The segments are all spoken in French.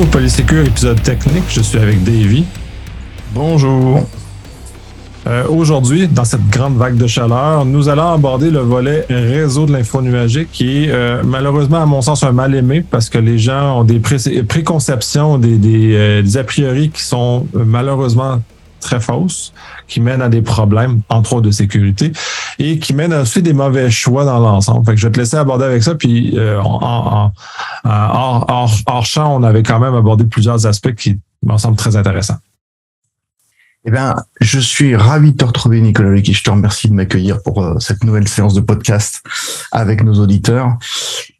au Polysécure épisode technique. Je suis avec Davy. Bonjour. Euh, Aujourd'hui, dans cette grande vague de chaleur, nous allons aborder le volet réseau de l'info nuagique qui est euh, malheureusement, à mon sens, un mal aimé parce que les gens ont des pré- préconceptions, des, des, euh, des a priori qui sont malheureusement très fausses, qui mènent à des problèmes, entre autres de sécurité, et qui mènent aussi des mauvais choix dans l'ensemble. Fait que je vais te laisser aborder avec ça, puis euh, en, en- en- hors, hors- hors champ, on avait quand même abordé plusieurs aspects qui me semblent très intéressants. Eh bien, je suis ravi de te retrouver, Nicolas Lecky. Je te remercie de m'accueillir pour euh, cette nouvelle séance de podcast avec nos auditeurs.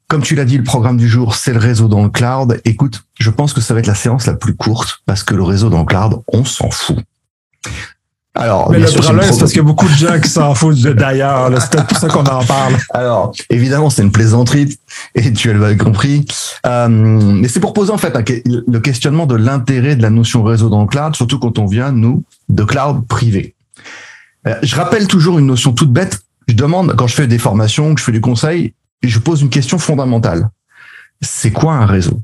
Comme tu l'as dit, le programme du jour, c'est le réseau dans le cloud. Écoute, je pense que ça va être la séance la plus courte parce que le réseau dans le cloud, on s'en fout. Alors, Mais le sûr, problème, c'est parce qu'il y a beaucoup de gens qui s'en foutent de- d'ailleurs. C'est peut-être pour ça qu'on en parle. Alors, évidemment, c'est une plaisanterie, et tu l'as compris. Euh, mais c'est pour poser en fait le questionnement de l'intérêt de la notion réseau dans le cloud, surtout quand on vient, nous, de cloud privé. Euh, je rappelle toujours une notion toute bête. Je demande, quand je fais des formations, que je fais du conseil, je pose une question fondamentale. C'est quoi un réseau?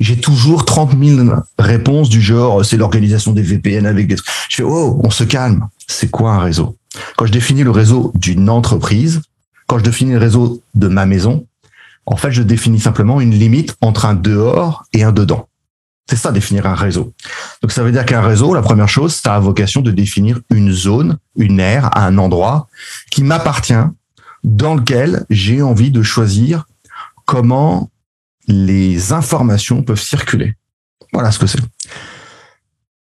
J'ai toujours 30 000 réponses du genre, c'est l'organisation des VPN avec des... Je fais, oh, on se calme. C'est quoi un réseau? Quand je définis le réseau d'une entreprise, quand je définis le réseau de ma maison, en fait, je définis simplement une limite entre un dehors et un dedans. C'est ça, définir un réseau. Donc, ça veut dire qu'un réseau, la première chose, ça a vocation de définir une zone, une aire, un endroit qui m'appartient, dans lequel j'ai envie de choisir comment les informations peuvent circuler. Voilà ce que c'est.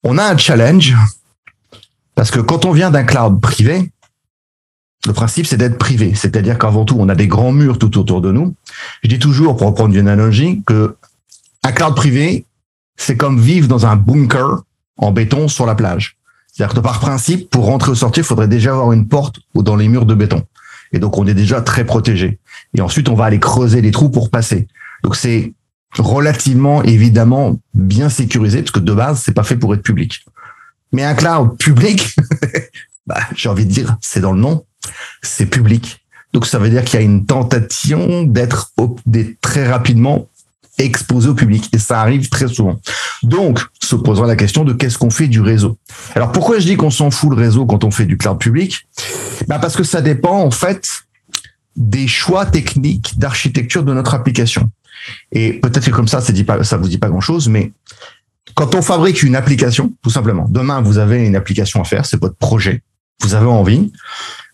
On a un challenge parce que quand on vient d'un cloud privé, le principe, c'est d'être privé. C'est-à-dire qu'avant tout, on a des grands murs tout autour de nous. Je dis toujours, pour reprendre une analogie, que un cloud privé, c'est comme vivre dans un bunker en béton sur la plage. C'est-à-dire que par principe, pour rentrer ou sortir, il faudrait déjà avoir une porte ou dans les murs de béton. Et donc, on est déjà très protégé. Et ensuite, on va aller creuser les trous pour passer. Donc, c'est relativement, évidemment, bien sécurisé, parce que de base, c'est pas fait pour être public. Mais un cloud public, bah, j'ai envie de dire, c'est dans le nom, c'est public. Donc ça veut dire qu'il y a une tentation d'être très rapidement exposé au public et ça arrive très souvent. Donc se posera la question de qu'est-ce qu'on fait du réseau. Alors pourquoi je dis qu'on s'en fout le réseau quand on fait du cloud public? Bah Parce que ça dépend en fait des choix techniques d'architecture de notre application. Et peut-être que comme ça, ça dit pas, ça vous dit pas grand-chose, mais quand on fabrique une application, tout simplement, demain vous avez une application à faire, c'est votre projet, vous avez envie,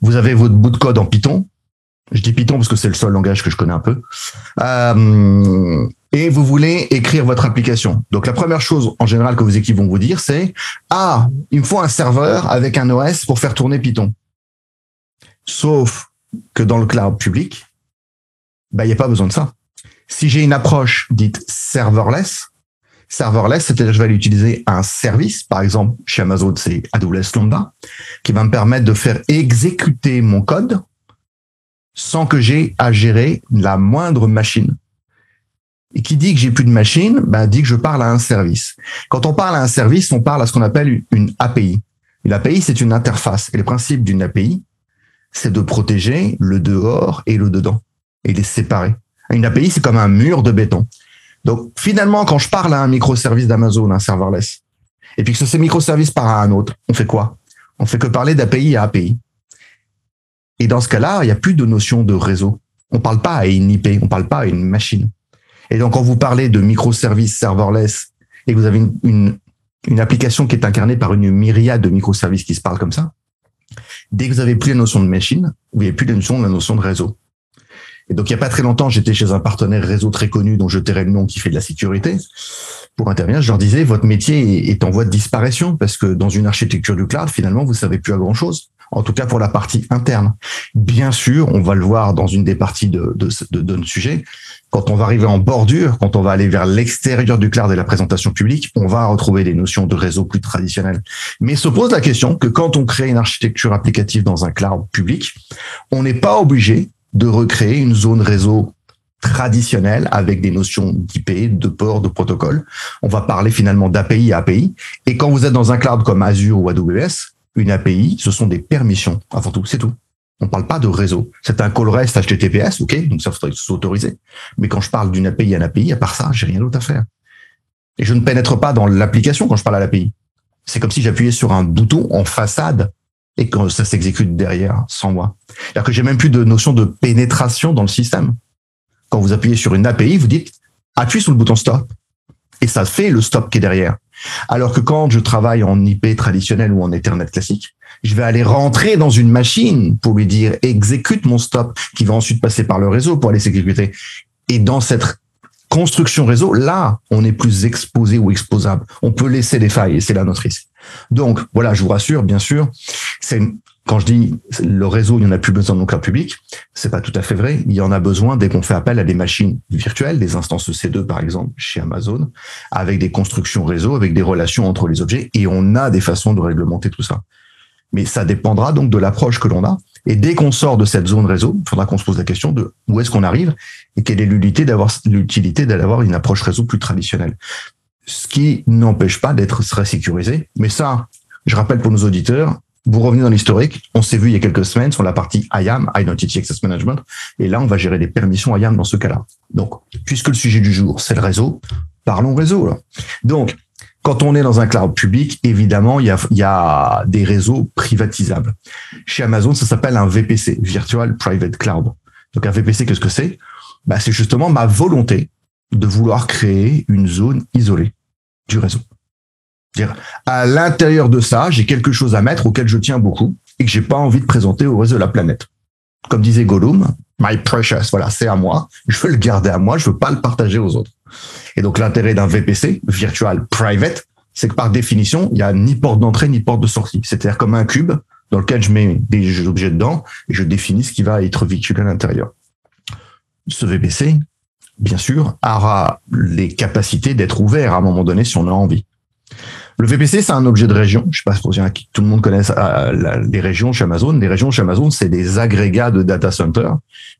vous avez votre bout de code en Python. Je dis Python parce que c'est le seul langage que je connais un peu. Euh, et vous voulez écrire votre application. Donc la première chose en général que vos équipes vont vous dire, c'est ah, il me faut un serveur avec un OS pour faire tourner Python. Sauf que dans le cloud public, bah il n'y a pas besoin de ça. Si j'ai une approche dite serverless, serverless, c'est-à-dire je vais utiliser un service, par exemple chez Amazon, c'est AWS Lambda, qui va me permettre de faire exécuter mon code sans que j'ai à gérer la moindre machine. Et qui dit que j'ai plus de machine, bah, dit que je parle à un service. Quand on parle à un service, on parle à ce qu'on appelle une API. Une API, c'est une interface. Et le principe d'une API, c'est de protéger le dehors et le dedans et les séparer. Une API, c'est comme un mur de béton. Donc, finalement, quand je parle à un microservice d'Amazon, un serverless, et puis que ce microservice part à un autre, on fait quoi? On fait que parler d'API à API. Et dans ce cas-là, il n'y a plus de notion de réseau. On parle pas à une IP, on parle pas à une machine. Et donc, quand vous parlez de microservices serverless et que vous avez une, une, application qui est incarnée par une myriade de microservices qui se parlent comme ça, dès que vous avez plus la notion de machine, vous n'avez plus la notion de la notion de réseau. Et donc, il n'y a pas très longtemps, j'étais chez un partenaire réseau très connu dont je tairai le nom qui fait de la sécurité. Pour intervenir, je leur disais, votre métier est en voie de disparition parce que dans une architecture du cloud, finalement, vous savez plus à grand chose. En tout cas, pour la partie interne. Bien sûr, on va le voir dans une des parties de, de, de, de notre sujet. Quand on va arriver en bordure, quand on va aller vers l'extérieur du cloud et la présentation publique, on va retrouver des notions de réseau plus traditionnelles. Mais se pose la question que quand on crée une architecture applicative dans un cloud public, on n'est pas obligé de recréer une zone réseau traditionnelle avec des notions d'IP, de port, de protocole. On va parler finalement d'API à API. Et quand vous êtes dans un cloud comme Azure ou AWS, une API, ce sont des permissions avant tout, c'est tout. On parle pas de réseau. C'est un call REST HTTPS, ok, donc ça faudrait s'autoriser. Mais quand je parle d'une API à une API, à part ça, j'ai rien d'autre à faire. Et je ne pénètre pas dans l'application quand je parle à l'API. C'est comme si j'appuyais sur un bouton en façade et que ça s'exécute derrière sans moi. C'est-à-dire que j'ai même plus de notion de pénétration dans le système. Quand vous appuyez sur une API, vous dites appuie sur le bouton stop et ça fait le stop qui est derrière. Alors que quand je travaille en IP traditionnel ou en Ethernet classique, je vais aller rentrer dans une machine pour lui dire exécute mon stop qui va ensuite passer par le réseau pour aller s'exécuter. Et dans cette construction réseau, là, on est plus exposé ou exposable. On peut laisser des failles et c'est là notre. Donc, voilà, je vous rassure, bien sûr, c'est quand je dis le réseau, il n'y en a plus besoin de nos cloud public, c'est pas tout à fait vrai. Il y en a besoin dès qu'on fait appel à des machines virtuelles, des instances C2 par exemple chez Amazon, avec des constructions réseau, avec des relations entre les objets, et on a des façons de réglementer tout ça. Mais ça dépendra donc de l'approche que l'on a. Et dès qu'on sort de cette zone réseau, il faudra qu'on se pose la question de où est-ce qu'on arrive et quelle est l'utilité d'avoir l'utilité d'avoir une approche réseau plus traditionnelle. Ce qui n'empêche pas d'être très sécurisé. Mais ça, je rappelle pour nos auditeurs, vous revenez dans l'historique, on s'est vu il y a quelques semaines sur la partie IAM, Identity Access Management, et là, on va gérer des permissions IAM dans ce cas-là. Donc, puisque le sujet du jour, c'est le réseau, parlons réseau. Donc, quand on est dans un cloud public, évidemment, il y a, y a des réseaux privatisables. Chez Amazon, ça s'appelle un VPC, Virtual Private Cloud. Donc, un VPC, qu'est-ce que c'est? Bah, C'est justement ma volonté de vouloir créer une zone isolée du réseau à l'intérieur de ça, j'ai quelque chose à mettre auquel je tiens beaucoup et que j'ai pas envie de présenter au reste de la planète. Comme disait Gollum, my precious, voilà, c'est à moi. Je veux le garder à moi, je veux pas le partager aux autres. Et donc l'intérêt d'un VPC, Virtual Private, c'est que par définition, il y a ni porte d'entrée ni porte de sortie. C'est-à-dire comme un cube dans lequel je mets des objets dedans et je définis ce qui va être véhiculé à l'intérieur. Ce VPC, bien sûr, aura les capacités d'être ouvert à un moment donné si on a envie. Le VPC, c'est un objet de région. Je sais pas si tout le monde connaît euh, les régions chez Amazon. Les régions chez Amazon, c'est des agrégats de data center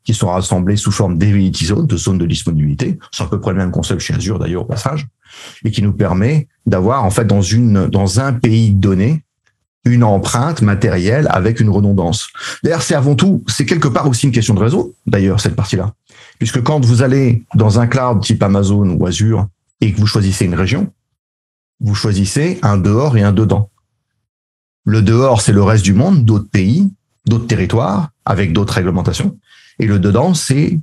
qui sont rassemblés sous forme d'availability zone, de zone de disponibilité. C'est à peu près le même concept chez Azure d'ailleurs au passage, et qui nous permet d'avoir en fait dans une dans un pays donné une empreinte matérielle avec une redondance. D'ailleurs, c'est avant tout, c'est quelque part aussi une question de réseau. D'ailleurs, cette partie-là, puisque quand vous allez dans un cloud type Amazon ou Azure et que vous choisissez une région, vous choisissez un dehors et un dedans. Le dehors, c'est le reste du monde, d'autres pays, d'autres territoires, avec d'autres réglementations. Et le dedans, c'est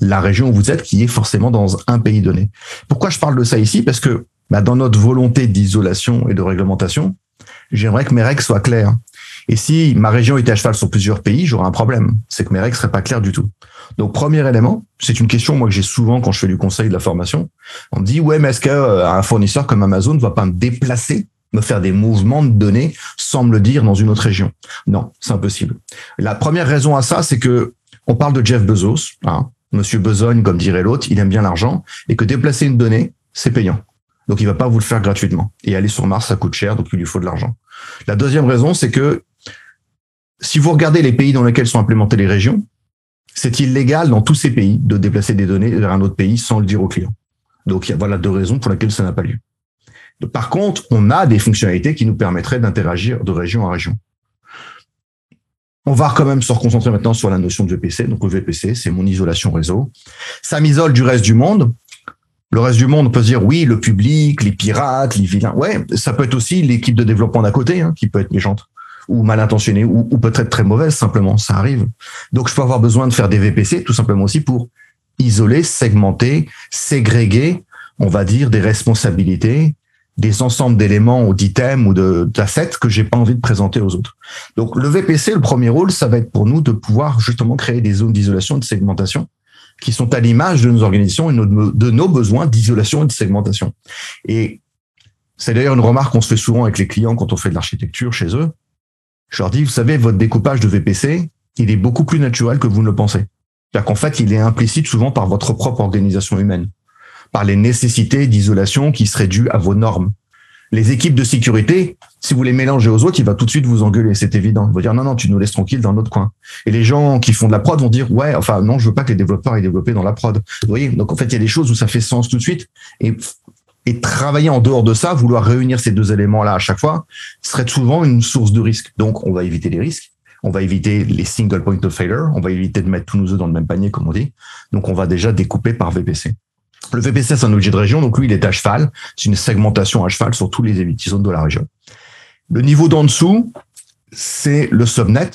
la région où vous êtes, qui est forcément dans un pays donné. Pourquoi je parle de ça ici? Parce que bah, dans notre volonté d'isolation et de réglementation, j'aimerais que mes règles soient claires. Et si ma région était à cheval sur plusieurs pays, j'aurais un problème. C'est que mes règles seraient pas claires du tout. Donc, premier élément, c'est une question moi que j'ai souvent quand je fais du conseil de la formation. On me dit ouais, mais est-ce qu'un euh, fournisseur comme Amazon ne va pas me déplacer, me faire des mouvements de données sans me le dire dans une autre région? Non, c'est impossible. La première raison à ça, c'est que on parle de Jeff Bezos, hein, Monsieur Besogne, comme dirait l'autre, il aime bien l'argent et que déplacer une donnée, c'est payant. Donc il va pas vous le faire gratuitement. Et aller sur Mars, ça coûte cher, donc il lui faut de l'argent. La deuxième raison, c'est que si vous regardez les pays dans lesquels sont implémentées les régions, c'est illégal dans tous ces pays de déplacer des données vers un autre pays sans le dire au client. Donc, voilà deux raisons pour lesquelles ça n'a pas lieu. Par contre, on a des fonctionnalités qui nous permettraient d'interagir de région à région. On va quand même se reconcentrer maintenant sur la notion de VPC. Donc, le VPC, c'est mon isolation réseau. Ça m'isole du reste du monde. Le reste du monde peut se dire, oui, le public, les pirates, les vilains. Ouais, ça peut être aussi l'équipe de développement d'à côté, hein, qui peut être méchante ou mal intentionnée ou, peut-être très mauvaise simplement, ça arrive. Donc je peux avoir besoin de faire des VPC tout simplement aussi pour isoler, segmenter, ségréguer, on va dire, des responsabilités, des ensembles d'éléments ou d'items ou d'assets que j'ai pas envie de présenter aux autres. Donc le VPC, le premier rôle, ça va être pour nous de pouvoir justement créer des zones d'isolation et de segmentation qui sont à l'image de nos organisations et de nos besoins d'isolation et de segmentation. Et c'est d'ailleurs une remarque qu'on se fait souvent avec les clients quand on fait de l'architecture chez eux. Je leur dis, vous savez, votre découpage de VPC, il est beaucoup plus naturel que vous ne le pensez. C'est-à-dire qu'en fait, il est implicite souvent par votre propre organisation humaine, par les nécessités d'isolation qui seraient dues à vos normes. Les équipes de sécurité, si vous les mélangez aux autres, il va tout de suite vous engueuler, c'est évident. Il va dire non, non, tu nous laisses tranquille dans notre coin. Et les gens qui font de la prod vont dire ouais, enfin non, je veux pas que les développeurs aient développé dans la prod. Vous voyez, donc en fait, il y a des choses où ça fait sens tout de suite. Et travailler en dehors de ça, vouloir réunir ces deux éléments-là à chaque fois, serait souvent une source de risque. Donc, on va éviter les risques. On va éviter les single point of failure. On va éviter de mettre tous nos œufs dans le même panier, comme on dit. Donc, on va déjà découper par VPC. Le VPC, c'est un objet de région, donc lui, il est à cheval. C'est une segmentation à cheval sur tous les zones de la région. Le niveau d'en dessous, c'est le subnet.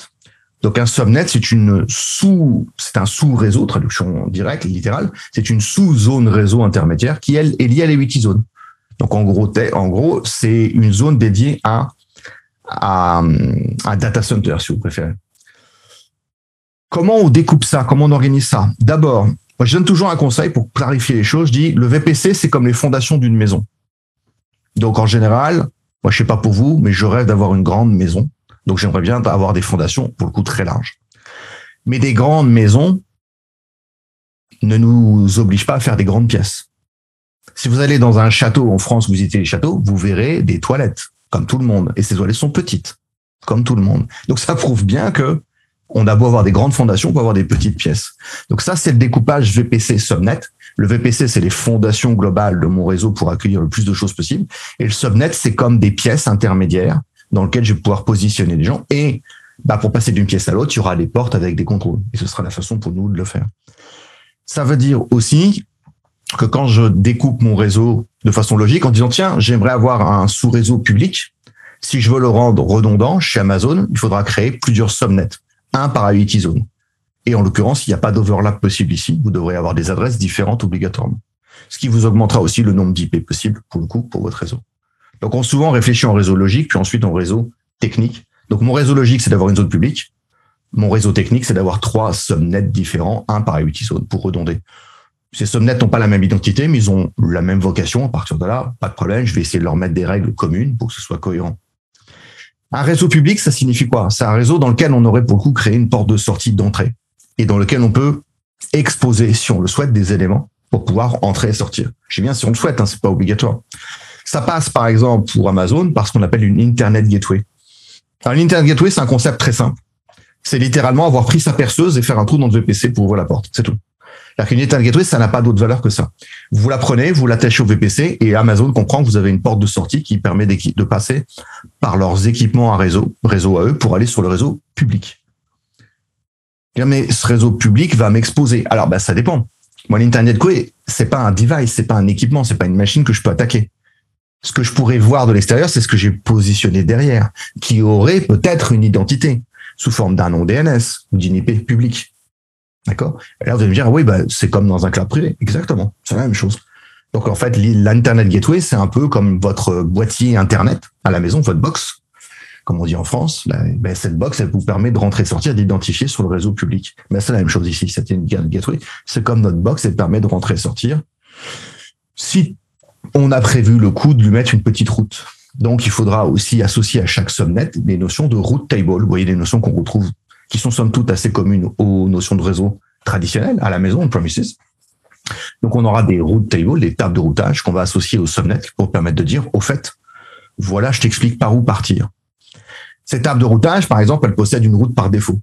Donc un subnet, c'est c'est un sous-réseau, traduction directe, littérale. C'est une sous-zone réseau intermédiaire qui elle est liée à les 8 zones. Donc en gros, en gros, c'est une zone dédiée à, à un data center, si vous préférez. Comment on découpe ça? Comment on organise ça? D'abord, moi, je donne toujours un conseil pour clarifier les choses. Je dis, le VPC, c'est comme les fondations d'une maison. Donc, en général, moi, je sais pas pour vous, mais je rêve d'avoir une grande maison. Donc, j'aimerais bien avoir des fondations, pour le coup, très larges. Mais des grandes maisons ne nous obligent pas à faire des grandes pièces. Si vous allez dans un château en France, vous visitez les châteaux, vous verrez des toilettes, comme tout le monde. Et ces toilettes sont petites, comme tout le monde. Donc, ça prouve bien que on a beau avoir des grandes fondations, on peut avoir des petites pièces. Donc ça, c'est le découpage VPC subnet. Le VPC, c'est les fondations globales de mon réseau pour accueillir le plus de choses possible. Et le subnet, c'est comme des pièces intermédiaires dans lesquelles je vais pouvoir positionner des gens. Et bah, pour passer d'une pièce à l'autre, il y aura des portes avec des contrôles. Et ce sera la façon pour nous de le faire. Ça veut dire aussi que quand je découpe mon réseau de façon logique, en disant, tiens, j'aimerais avoir un sous-réseau public, si je veux le rendre redondant chez Amazon, il faudra créer plusieurs subnets un par IoT zone. Et en l'occurrence, il n'y a pas d'overlap possible ici. Vous devrez avoir des adresses différentes obligatoirement. Ce qui vous augmentera aussi le nombre d'IP possible pour le coup pour votre réseau. Donc on souvent réfléchit en réseau logique, puis ensuite en réseau technique. Donc mon réseau logique, c'est d'avoir une zone publique. Mon réseau technique, c'est d'avoir trois subnets différents, un par zone pour redonder. Ces subnets n'ont pas la même identité, mais ils ont la même vocation. À partir de là, pas de problème. Je vais essayer de leur mettre des règles communes pour que ce soit cohérent. Un réseau public, ça signifie quoi? C'est un réseau dans lequel on aurait pour le coup créé une porte de sortie d'entrée et dans lequel on peut exposer, si on le souhaite, des éléments pour pouvoir entrer et sortir. Je sais bien si on le souhaite, hein, c'est pas obligatoire. Ça passe par exemple pour Amazon par ce qu'on appelle une Internet Gateway. Alors l'Internet Gateway, c'est un concept très simple. C'est littéralement avoir pris sa perceuse et faire un trou dans le VPC pour ouvrir la porte. C'est tout. C'est-à-dire qu'une Internet Gateway, ça n'a pas d'autre valeur que ça. Vous la prenez, vous l'attachez au VPC et Amazon comprend que vous avez une porte de sortie qui permet de passer par leurs équipements à réseau, réseau à eux, pour aller sur le réseau public. Mais ce réseau public va m'exposer. Alors, bah, ça dépend. Moi, l'Internet Gateway, c'est pas un device, c'est pas un équipement, c'est pas une machine que je peux attaquer. Ce que je pourrais voir de l'extérieur, c'est ce que j'ai positionné derrière, qui aurait peut-être une identité sous forme d'un nom DNS ou d'une IP publique. D'accord? Là, vous allez me dire, oui, bah, c'est comme dans un cloud privé. Exactement. C'est la même chose. Donc, en fait, l'Internet Gateway, c'est un peu comme votre boîtier Internet à la maison, votre box, comme on dit en France. Ben, cette box, elle vous permet de rentrer et sortir, d'identifier sur le réseau public. Mais c'est la même chose ici. C'est une gateway. C'est comme notre box, elle permet de rentrer et sortir. Si on a prévu le coup de lui mettre une petite route. Donc, il faudra aussi associer à chaque subnet des notions de route table. Vous voyez, des notions qu'on retrouve qui sont somme toute assez communes aux notions de réseau traditionnelles à la maison, on premises. Donc on aura des route tables, des tables de routage qu'on va associer au subnet pour permettre de dire, au fait, voilà, je t'explique par où partir. Cette table de routage, par exemple, elle possède une route par défaut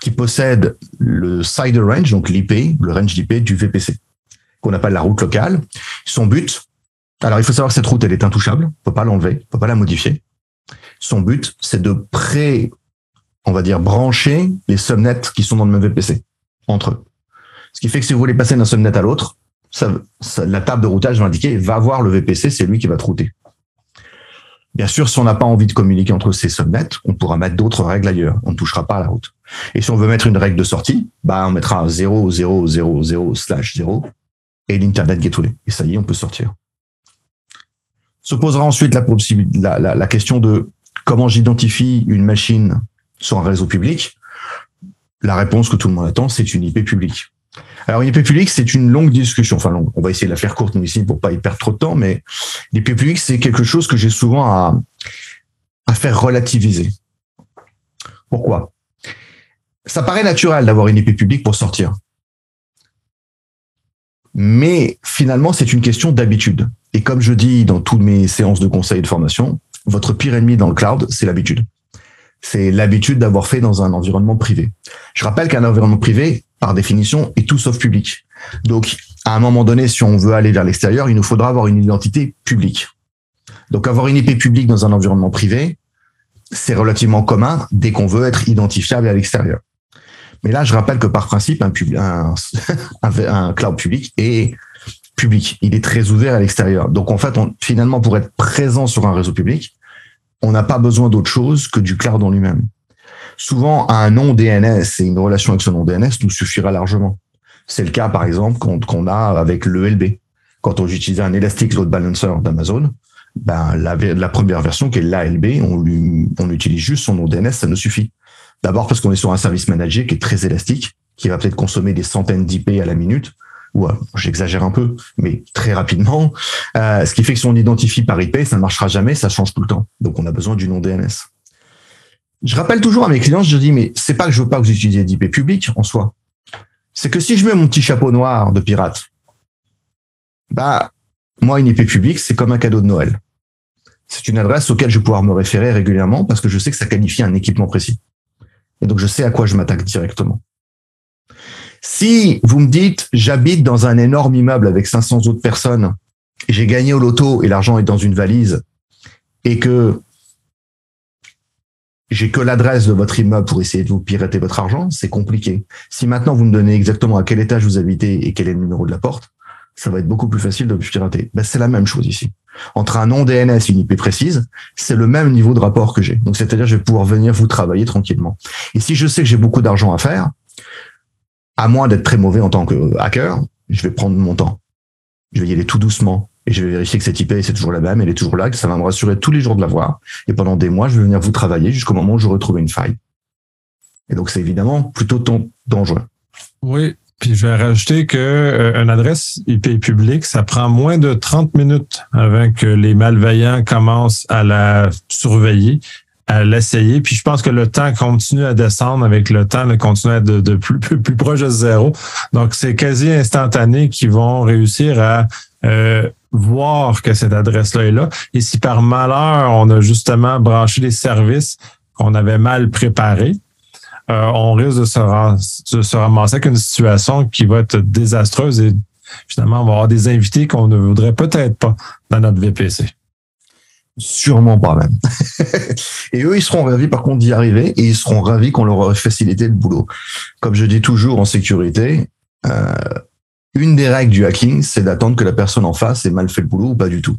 qui possède le side range, donc l'IP, le range d'IP du VPC, qu'on appelle la route locale. Son but, alors il faut savoir que cette route, elle est intouchable, on peut pas l'enlever, on peut pas la modifier. Son but, c'est de pré on va dire, brancher les subnets qui sont dans le même VPC entre eux. Ce qui fait que si vous voulez passer d'un subnet à l'autre, la table de routage va indiquer, va voir le VPC, c'est lui qui va te router. Bien sûr, si on n'a pas envie de communiquer entre ces subnets, on pourra mettre d'autres règles ailleurs. On ne touchera pas la route. Et si on veut mettre une règle de sortie, bah, on mettra 0, 0, 0, 0, slash 0 et l'Internet Gateway. Et ça y est, on peut sortir. Se posera ensuite la, question de comment j'identifie une machine sur un réseau public La réponse que tout le monde attend, c'est une IP publique. Alors une IP publique, c'est une longue discussion. Enfin, on va essayer de la faire courte nous ici pour pas y perdre trop de temps, mais l'IP publique, c'est quelque chose que j'ai souvent à, à faire relativiser. Pourquoi? Ça paraît naturel d'avoir une IP publique pour sortir. Mais finalement, c'est une question d'habitude. Et comme je dis dans toutes mes séances de conseil et de formation, votre pire ennemi dans le cloud, c'est l'habitude c'est l'habitude d'avoir fait dans un environnement privé. Je rappelle qu'un environnement privé, par définition, est tout sauf public. Donc, à un moment donné, si on veut aller vers l'extérieur, il nous faudra avoir une identité publique. Donc, avoir une IP publique dans un environnement privé, c'est relativement commun dès qu'on veut être identifiable à l'extérieur. Mais là, je rappelle que par principe, un, cloud public est public. Il est très ouvert à l'extérieur. Donc en fait, on, finalement, pour être présent sur un réseau public, on n'a pas besoin d'autre chose que du cloud en lui-même. Souvent, un nom DNS et une relation avec ce nom DNS nous suffira largement. C'est le cas, par exemple, qu'on a avec l'ELB. Quand on utilise un Elastic Load Balancer d'Amazon, ben, la, première version qui est l'ALB, on, on utilise juste son nom DNS, ça nous suffit. D'abord parce qu'on est sur un service manager qui est très élastique, qui va peut-être consommer des centaines d'IP à la minute, ou euh, j'exagère un peu, mais très rapidement. Euh, ce qui fait que si on identifie par IP, ça ne marchera jamais, ça change tout le temps. Donc on a besoin du nom DNS. Je rappelle toujours à mes clients, je dis, mais c'est pas que je veux pas que vous utilisiez d'IP public en soi. C'est que si je mets mon petit chapeau noir de pirate, bah, moi, une IP publique, c'est comme un cadeau de Noël. C'est une adresse auquel je vais pouvoir me référer régulièrement parce que je sais que ça qualifie un équipement précis. Et donc, je sais à quoi je m'attaque directement. Si vous me dites, j'habite dans un énorme immeuble avec 500 autres personnes, j'ai gagné au loto et l'argent est dans une valise, et que j'ai que l'adresse de votre immeuble pour essayer de vous pirater votre argent, c'est compliqué. Si maintenant vous me donnez exactement à quel étage vous habitez et quel est le numéro de la porte, ça va être beaucoup plus facile de vous pirater. Ben, c'est la même chose ici. Entre un nom DNS et une IP précise, c'est le même niveau de rapport que j'ai. Donc, c'est-à-dire, je vais pouvoir venir vous travailler tranquillement. Et si je sais que j'ai beaucoup d'argent à faire, à moins d'être très mauvais en tant que hacker, je vais prendre mon temps. Je vais y aller tout doucement et je vais vérifier que cette IP c'est toujours la même, elle est toujours là, que ça va me rassurer tous les jours de la voir. Et pendant des mois, je vais venir vous travailler jusqu'au moment où je retrouve une faille. Et donc c'est évidemment plutôt dangereux. Oui, puis je vais rajouter que euh, une adresse IP publique, ça prend moins de 30 minutes avant que les malveillants commencent à la surveiller à l'essayer. Puis je pense que le temps continue à descendre avec le temps, de continuer à être de, plus, plus, plus, proche de zéro. Donc, c'est quasi instantané qu'ils vont réussir à euh, voir que cette adresse-là est là. Et si par malheur, on a justement branché des services qu'on avait mal préparés, euh, on risque de se, de se ramasser avec une situation qui va être désastreuse et finalement, on va avoir des invités qu'on ne voudrait peut-être pas dans notre VPC. Sûrement pas même. et eux, ils seront ravis par contre d'y arriver et ils seront ravis qu'on leur ait facilité le boulot. Comme je dis toujours en sécurité, euh, une des règles du hacking, c'est d'attendre que la personne en face ait mal fait le boulot ou pas du tout.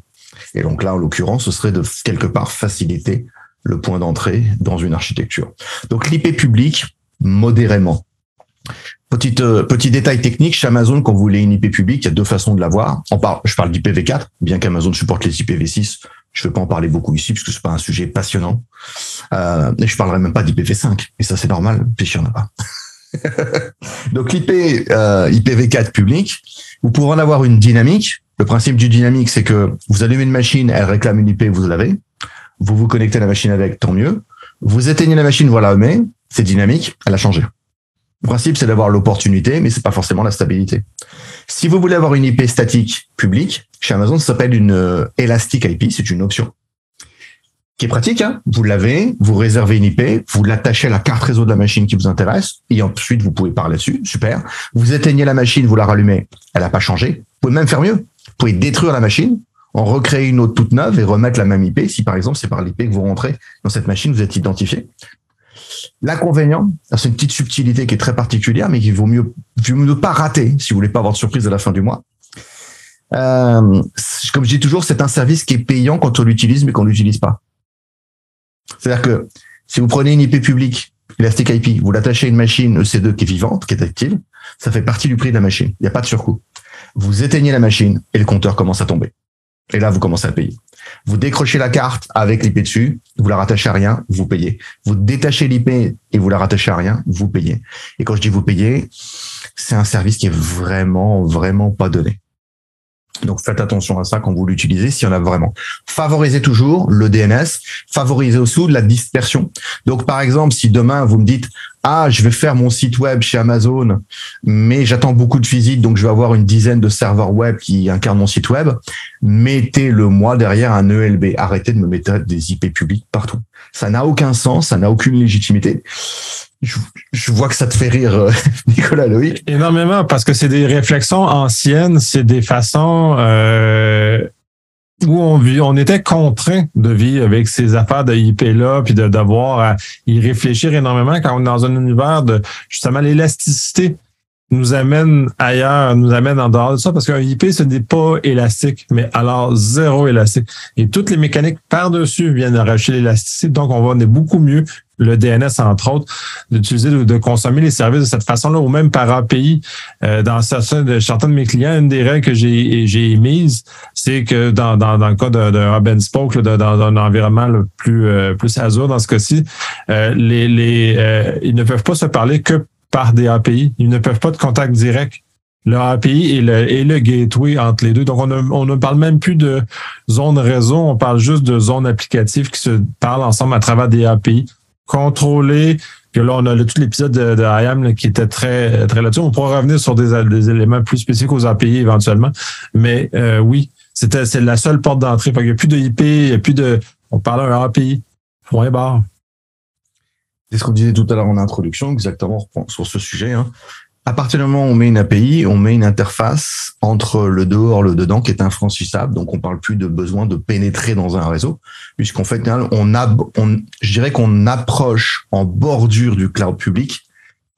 Et donc là, en l'occurrence, ce serait de quelque part faciliter le point d'entrée dans une architecture. Donc l'IP public, modérément. Petit, euh, petit détail technique, chez Amazon, quand vous voulez une IP publique, il y a deux façons de l'avoir. je parle d'IPv4, bien qu'Amazon supporte les IPv6, je ne vais pas en parler beaucoup ici parce que c'est pas un sujet passionnant. Euh, et je parlerai même pas d'IPv5. Et ça, c'est normal, puisqu'il n'y en a pas. Donc l'IP euh, IPv4 public, vous pouvez en avoir une dynamique. Le principe du dynamique, c'est que vous allumez une machine, elle réclame une IP, vous l'avez. Vous vous connectez à la machine avec, tant mieux. Vous éteignez la machine, voilà, mais c'est dynamique, elle a changé. Le principe, c'est d'avoir l'opportunité, mais c'est pas forcément la stabilité. Si vous voulez avoir une IP statique publique, chez Amazon, ça s'appelle une euh, Elastic IP, c'est une option qui est pratique. Hein vous l'avez, vous réservez une IP, vous l'attachez à la carte réseau de la machine qui vous intéresse, et ensuite vous pouvez parler dessus. Super. Vous éteignez la machine, vous la rallumez, elle n'a pas changé. Vous pouvez même faire mieux. Vous pouvez détruire la machine, en recréer une autre toute neuve et remettre la même IP. Si par exemple c'est par l'IP que vous rentrez dans cette machine, vous êtes identifié. L'inconvénient, c'est une petite subtilité qui est très particulière, mais qu'il vaut mieux, ne pas rater si vous voulez pas avoir de surprise à la fin du mois. Euh, comme je dis toujours, c'est un service qui est payant quand on l'utilise, mais qu'on l'utilise pas. C'est-à-dire que si vous prenez une IP publique, Elastic IP, vous l'attachez à une machine EC2 qui est vivante, qui est active, ça fait partie du prix de la machine. Il n'y a pas de surcoût. Vous éteignez la machine et le compteur commence à tomber. Et là, vous commencez à payer. Vous décrochez la carte avec l'IP dessus, vous la rattachez à rien, vous payez. Vous détachez l'IP et vous la rattachez à rien, vous payez. Et quand je dis vous payez, c'est un service qui est vraiment, vraiment pas donné. Donc faites attention à ça quand vous l'utilisez, s'il y en a vraiment. Favorisez toujours le DNS, favorisez aussi la dispersion. Donc par exemple, si demain vous me dites ah je vais faire mon site web chez Amazon, mais j'attends beaucoup de visites, donc je vais avoir une dizaine de serveurs web qui incarnent mon site web, mettez le moi derrière un ELB. Arrêtez de me mettre des IP publics partout. Ça n'a aucun sens, ça n'a aucune légitimité je, vois que ça te fait rire, euh, Nicolas Loïc. Énormément, parce que c'est des réflexions anciennes, c'est des façons euh, où on vit, on était contraint de vivre avec ces affaires de IP là, puis de devoir y réfléchir énormément quand on est dans un univers de justement l'élasticité nous amène ailleurs, nous amène en dehors de ça, parce qu'un IP, ce n'est pas élastique, mais alors zéro élastique. Et toutes les mécaniques par-dessus viennent racheter l'élasticité, donc on va on est beaucoup mieux le DNS, entre autres, d'utiliser, de, de, consommer les services de cette façon-là, ou même par API. Euh, dans certains de, mes clients, une des règles que j'ai, j'ai émises, c'est que dans, dans, dans le cas de Hub Spoke, là, dans, un environnement le plus, euh, plus Azure, dans ce cas-ci, euh, les, les, euh, ils ne peuvent pas se parler que par des API. Ils ne peuvent pas de contact direct. Le API et le, gateway entre les deux. Donc, on ne, parle même plus de zone réseau, on parle juste de zones applicatives qui se parlent ensemble à travers des API contrôler. Puis là, on a tout l'épisode de, de IAM qui était très, très là-dessus. On pourra revenir sur des, des, éléments plus spécifiques aux API éventuellement. Mais euh, oui, c'était c'est la seule porte d'entrée. Il n'y a plus de IP, il n'y a plus de. On parle d'un API. Point barre. C'est ce qu'on disait tout à l'heure en introduction, exactement sur ce sujet. Hein à partir du moment où on met une API, on met une interface entre le dehors, le dedans, qui est infranchissable. Donc, on parle plus de besoin de pénétrer dans un réseau, puisqu'en fait, on a, on, je dirais qu'on approche en bordure du cloud public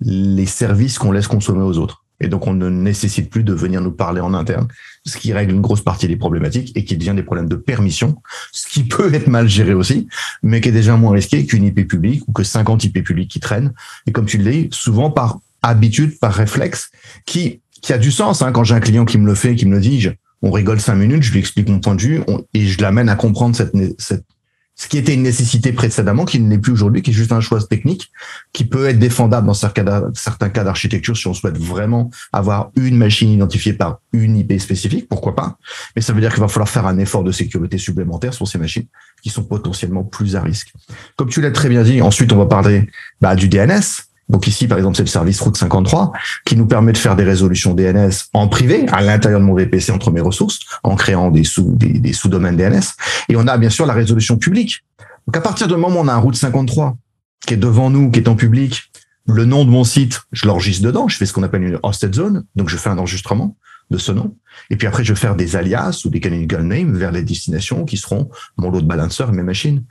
les services qu'on laisse consommer aux autres. Et donc, on ne nécessite plus de venir nous parler en interne, ce qui règle une grosse partie des problématiques et qui devient des problèmes de permission, ce qui peut être mal géré aussi, mais qui est déjà moins risqué qu'une IP publique ou que 50 IP publics qui traînent. Et comme tu le dis, souvent par habitude, par réflexe, qui, qui a du sens. Hein, quand j'ai un client qui me le fait, qui me le dit, on rigole cinq minutes, je lui explique mon point de vue et je l'amène à comprendre cette, ce qui était une nécessité précédemment, qui ne l'est plus aujourd'hui, qui est juste un choix technique, qui peut être défendable dans certains cas d'architecture si on souhaite vraiment avoir une machine identifiée par une IP spécifique, pourquoi pas. Mais ça veut dire qu'il va falloir faire un effort de sécurité supplémentaire sur ces machines qui sont potentiellement plus à risque. Comme tu l'as très bien dit, ensuite on va parler bah, du DNS. Donc ici, par exemple, c'est le service route 53 qui nous permet de faire des résolutions DNS en privé à l'intérieur de mon VPC entre mes ressources en créant des sous des, sous-domaines DNS. Et on a bien sûr la résolution publique. Donc à partir du moment où on a un route 53 qui est devant nous, qui est en public, le nom de mon site, je l'enregistre dedans, je fais ce qu'on appelle une hosted zone, donc je fais un enregistrement de ce nom. Et puis après, je vais faire des alias ou des canonical names vers les destinations qui seront mon load balancer et mes machines.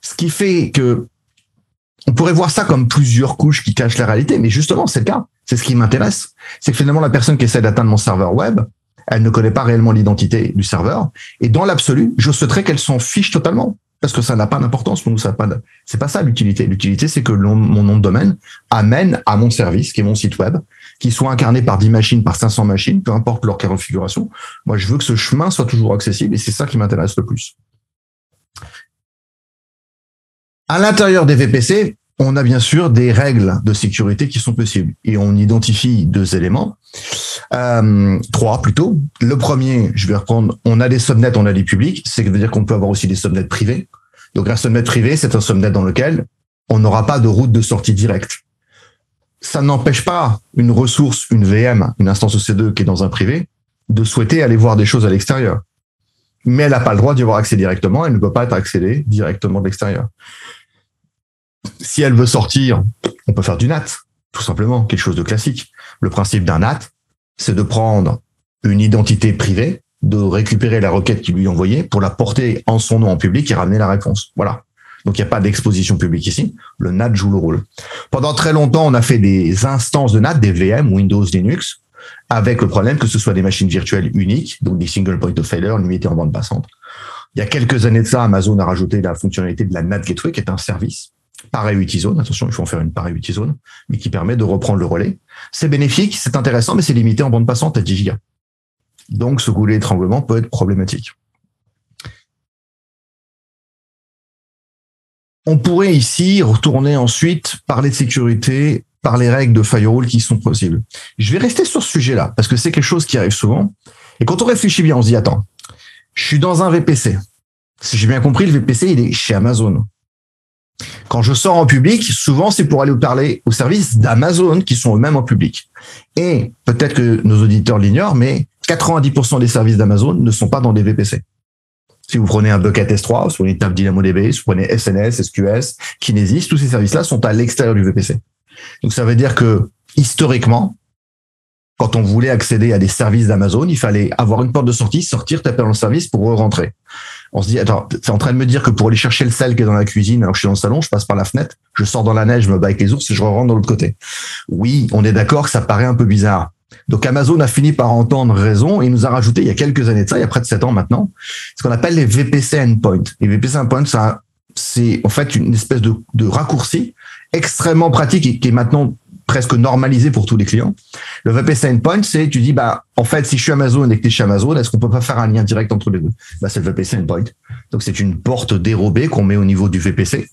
Ce qui fait que on pourrait voir ça comme plusieurs couches qui cachent la réalité, mais justement, c'est le cas. C'est ce qui m'intéresse. C'est que finalement, la personne qui essaie d'atteindre mon serveur web, elle ne connaît pas réellement l'identité du serveur. Et dans l'absolu, je souhaiterais qu'elle s'en fiche totalement. Parce que ça n'a pas d'importance pour nous, pas c'est pas ça l'utilité. L'utilité, c'est que mon nom de domaine amène à mon service, qui est mon site web, qui soit incarné par 10 machines, par 500 machines, peu importe leur configuration. Moi, je veux que ce chemin soit toujours accessible et c'est ça qui m'intéresse le plus. À l'intérieur des VPC, on a bien sûr des règles de sécurité qui sont possibles et on identifie deux éléments, euh, trois plutôt. Le premier, je vais reprendre, on a des subnets, on a des publics, c'est veut dire qu'on peut avoir aussi des subnets privés. Donc un subnet privé, c'est un subnet dans lequel on n'aura pas de route de sortie directe. Ça n'empêche pas une ressource, une VM, une instance EC2 qui est dans un privé, de souhaiter aller voir des choses à l'extérieur. Mais elle n'a pas le droit d'y avoir accès directement, elle ne peut pas être accédée directement de l'extérieur si elle veut sortir, on peut faire du NAT, tout simplement, quelque chose de classique. Le principe d'un NAT, c'est de prendre une identité privée, de récupérer la requête qui lui est envoyée pour la porter en son nom en public et ramener la réponse. Voilà. Donc il n'y a pas d'exposition publique ici. Le NAT joue le rôle. Pendant très longtemps, on a fait des instances de NAT, des VM, Windows, Linux, avec le problème que ce soit des machines virtuelles uniques, donc des single point of failure limitées en bande passante. Il y a quelques années de ça, Amazon a rajouté la fonctionnalité de la NAT Gateway, qui est un service pareil zone, attention, il faut en faire une pareil zone, mais qui permet de reprendre le relais. C'est bénéfique, c'est intéressant, mais c'est limité en bande passante à 10 gigas. Donc, ce goulet d'étranglement peut être problématique. On pourrait ici retourner ensuite parler de sécurité par les règles de firewall qui sont possibles. Je vais rester sur ce sujet-là parce que c'est quelque chose qui arrive souvent. Et quand on réfléchit bien, on se dit, attends, je suis dans un VPC. Si j'ai bien compris, le VPC, il est chez Amazon. Quand je sors en public, souvent c'est pour aller parler aux services d'Amazon qui sont eux-mêmes en public. Et peut-être que nos auditeurs l'ignorent, mais 90% des services d'Amazon ne sont pas dans des VPC. Si vous prenez un Bucket S3, si vous prenez DynamoDB, si vous prenez SNS, SQS, Kinesis, tous ces services-là sont à l'extérieur du VPC. Donc ça veut dire que historiquement, quand on voulait accéder à des services d'Amazon, il fallait avoir une porte de sortie, sortir, taper dans le service pour rentrer. On se dit, attends, c'est en train de me dire que pour aller chercher le sel qui est dans la cuisine, alors que je suis dans le salon, je passe par la fenêtre, je sors dans la neige, je me bats avec les ours et je rentre de l'autre côté. Oui, on est d'accord que ça paraît un peu bizarre. Donc Amazon a fini par entendre raison et nous a rajouté il y a quelques années de ça, il y a près de sept ans maintenant, ce qu'on appelle les VPC endpoints. Les VPC endpoints, c'est en fait une espèce de raccourci extrêmement pratique et qui est maintenant presque normalisé pour tous les clients. Le VPC endpoint, c'est tu dis bah en fait si je suis Amazon et que tu es chez Amazon, est-ce qu'on peut pas faire un lien direct entre les deux? Bah c'est le VPC endpoint. Donc c'est une porte dérobée qu'on met au niveau du VPC.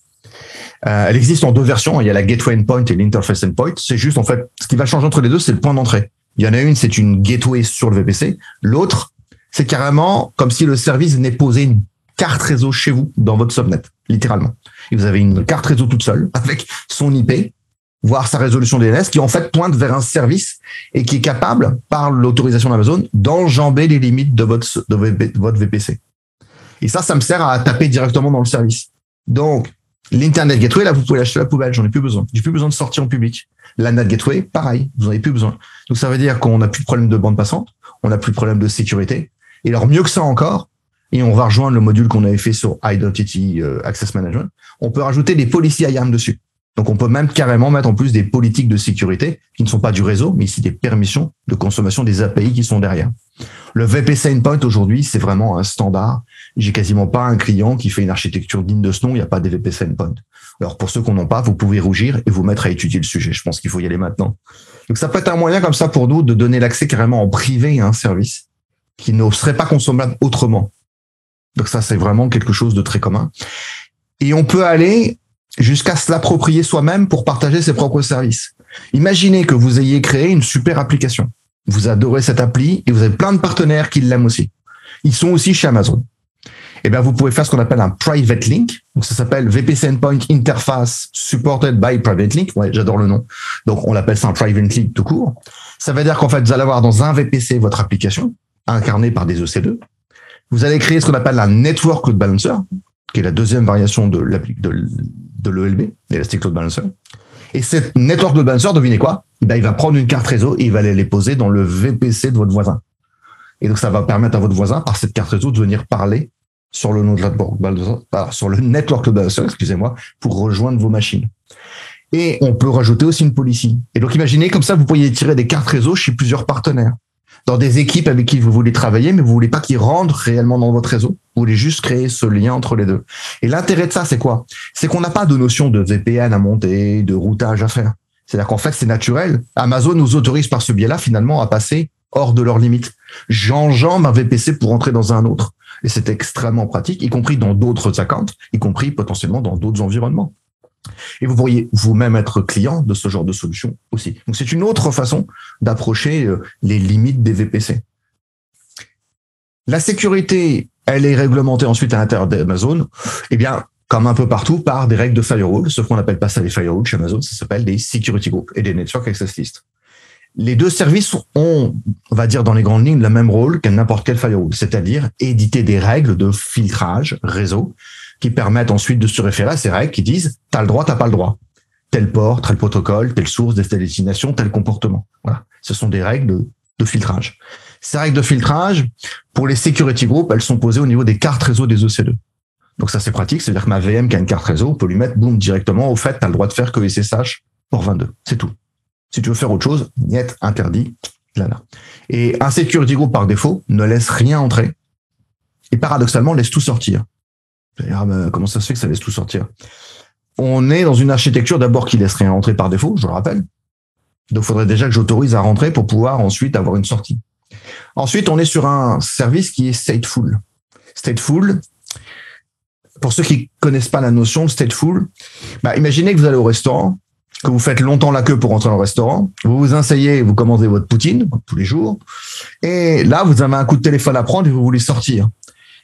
Euh, elle existe en deux versions. Il y a la gateway endpoint et l'interface endpoint. C'est juste en fait ce qui va changer entre les deux, c'est le point d'entrée. Il y en a une, c'est une gateway sur le VPC. L'autre, c'est carrément comme si le service n'est posé une carte réseau chez vous dans votre subnet, littéralement. Et vous avez une carte réseau toute seule avec son IP voir sa résolution DNS qui en fait pointe vers un service et qui est capable, par l'autorisation d'Amazon, d'enjamber les limites de votre, de votre VPC. Et ça, ça me sert à taper directement dans le service. Donc, l'Internet Gateway, là, vous pouvez l'acheter à la poubelle, j'en ai plus besoin. J'ai plus besoin de sortir en public. La Net Gateway, pareil, vous n'en avez plus besoin. Donc, ça veut dire qu'on n'a plus de problème de bande passante, on n'a plus de problème de sécurité. Et alors, mieux que ça encore, et on va rejoindre le module qu'on avait fait sur Identity euh, Access Management, on peut rajouter des policies IAM dessus. Donc on peut même carrément mettre en plus des politiques de sécurité qui ne sont pas du réseau, mais ici des permissions de consommation des API qui sont derrière. Le VPC Endpoint aujourd'hui, c'est vraiment un standard. J'ai quasiment pas un client qui fait une architecture digne de ce nom, il n'y a pas de VPC Endpoint. Alors pour ceux qui n'ont pas, vous pouvez rougir et vous mettre à étudier le sujet. Je pense qu'il faut y aller maintenant. Donc ça peut être un moyen comme ça pour nous de donner l'accès carrément en privé à un service qui ne serait pas consommable autrement. Donc ça, c'est vraiment quelque chose de très commun. Et on peut aller jusqu'à se l'approprier soi-même pour partager ses propres services. Imaginez que vous ayez créé une super application. Vous adorez cette appli et vous avez plein de partenaires qui l'aiment aussi. Ils sont aussi chez Amazon. Eh bien, vous pouvez faire ce qu'on appelle un private link. Donc, ça s'appelle VPC Endpoint Interface Supported by Private Link. Ouais, j'adore le nom. Donc, on l'appelle ça un private link tout court. Ça veut dire qu'en fait, vous allez avoir dans un VPC votre application incarnée par des EC2. Vous allez créer ce qu'on appelle un Network Load Balancer, qui est la deuxième variation de, de, de l'ELB, Elastic Load Balancer. Et cette network load balancer, devinez quoi? Eh ben, Il va prendre une carte réseau et il va aller les poser dans le VPC de votre voisin. Et donc, ça va permettre à votre voisin, par cette carte réseau, de venir parler sur le, sur le network load balancer, excusez-moi, pour rejoindre vos machines. Et on peut rajouter aussi une policy. Et donc, imaginez comme ça, vous pourriez tirer des cartes réseau chez plusieurs partenaires dans des équipes avec qui vous voulez travailler, mais vous voulez pas qu'ils rentrent réellement dans votre réseau. Vous voulez juste créer ce lien entre les deux. Et l'intérêt de ça, c'est quoi? C'est qu'on n'a pas de notion de VPN à monter, de routage à faire. C'est-à-dire qu'en fait, c'est naturel. Amazon nous autorise par ce biais-là, finalement, à passer hors de leurs limites. J'enjambe un VPC pour entrer dans un autre. Et c'est extrêmement pratique, y compris dans d'autres accounts, y compris potentiellement dans d'autres environnements. Et vous pourriez vous-même être client de ce genre de solution aussi. Donc c'est une autre façon d'approcher euh, les limites des VPC. La sécurité, elle est réglementée ensuite à l'intérieur d'Amazon. Eh bien, comme un peu partout, par des règles de firewall, sauf qu'on n'appelle pas ça des firewalls chez Amazon, ça s'appelle des security groups et des network access lists. Les deux services ont, on va dire dans les grandes lignes, le même rôle qu'un n'importe quel firewall, c'est-à-dire éditer des règles de filtrage réseau qui permettent ensuite de se référer à ces règles qui disent t'as le droit, t'as pas le droit. Tel port, tel protocole, telle source, telle destination, tel comportement. Voilà. Ce sont des règles de, filtrage. Ces règles de filtrage, pour les security groups, elles sont posées au niveau des cartes réseau des EC2. Donc ça, c'est pratique. C'est-à-dire que ma VM qui a une carte réseau, on peut lui mettre, boum, directement, au fait, tu as le droit de faire que SSH pour 22. C'est tout. Si tu veux faire autre chose, niet, interdit, là, là. Et un security group, par défaut, ne laisse rien entrer. Et paradoxalement, laisse tout sortir. Ah, comment ça se fait que ça laisse tout sortir? On est dans une architecture d'abord qui laisse rien entrer par défaut, je le rappelle. Donc, il faudrait déjà que j'autorise à rentrer pour pouvoir ensuite avoir une sortie. Ensuite, on est sur un service qui est stateful. Stateful, pour ceux qui connaissent pas la notion de stateful, bah, imaginez que vous allez au restaurant, que vous faites longtemps la queue pour rentrer dans le restaurant, vous vous asseyez, vous commandez votre poutine tous les jours, et là, vous avez un coup de téléphone à prendre et vous voulez sortir.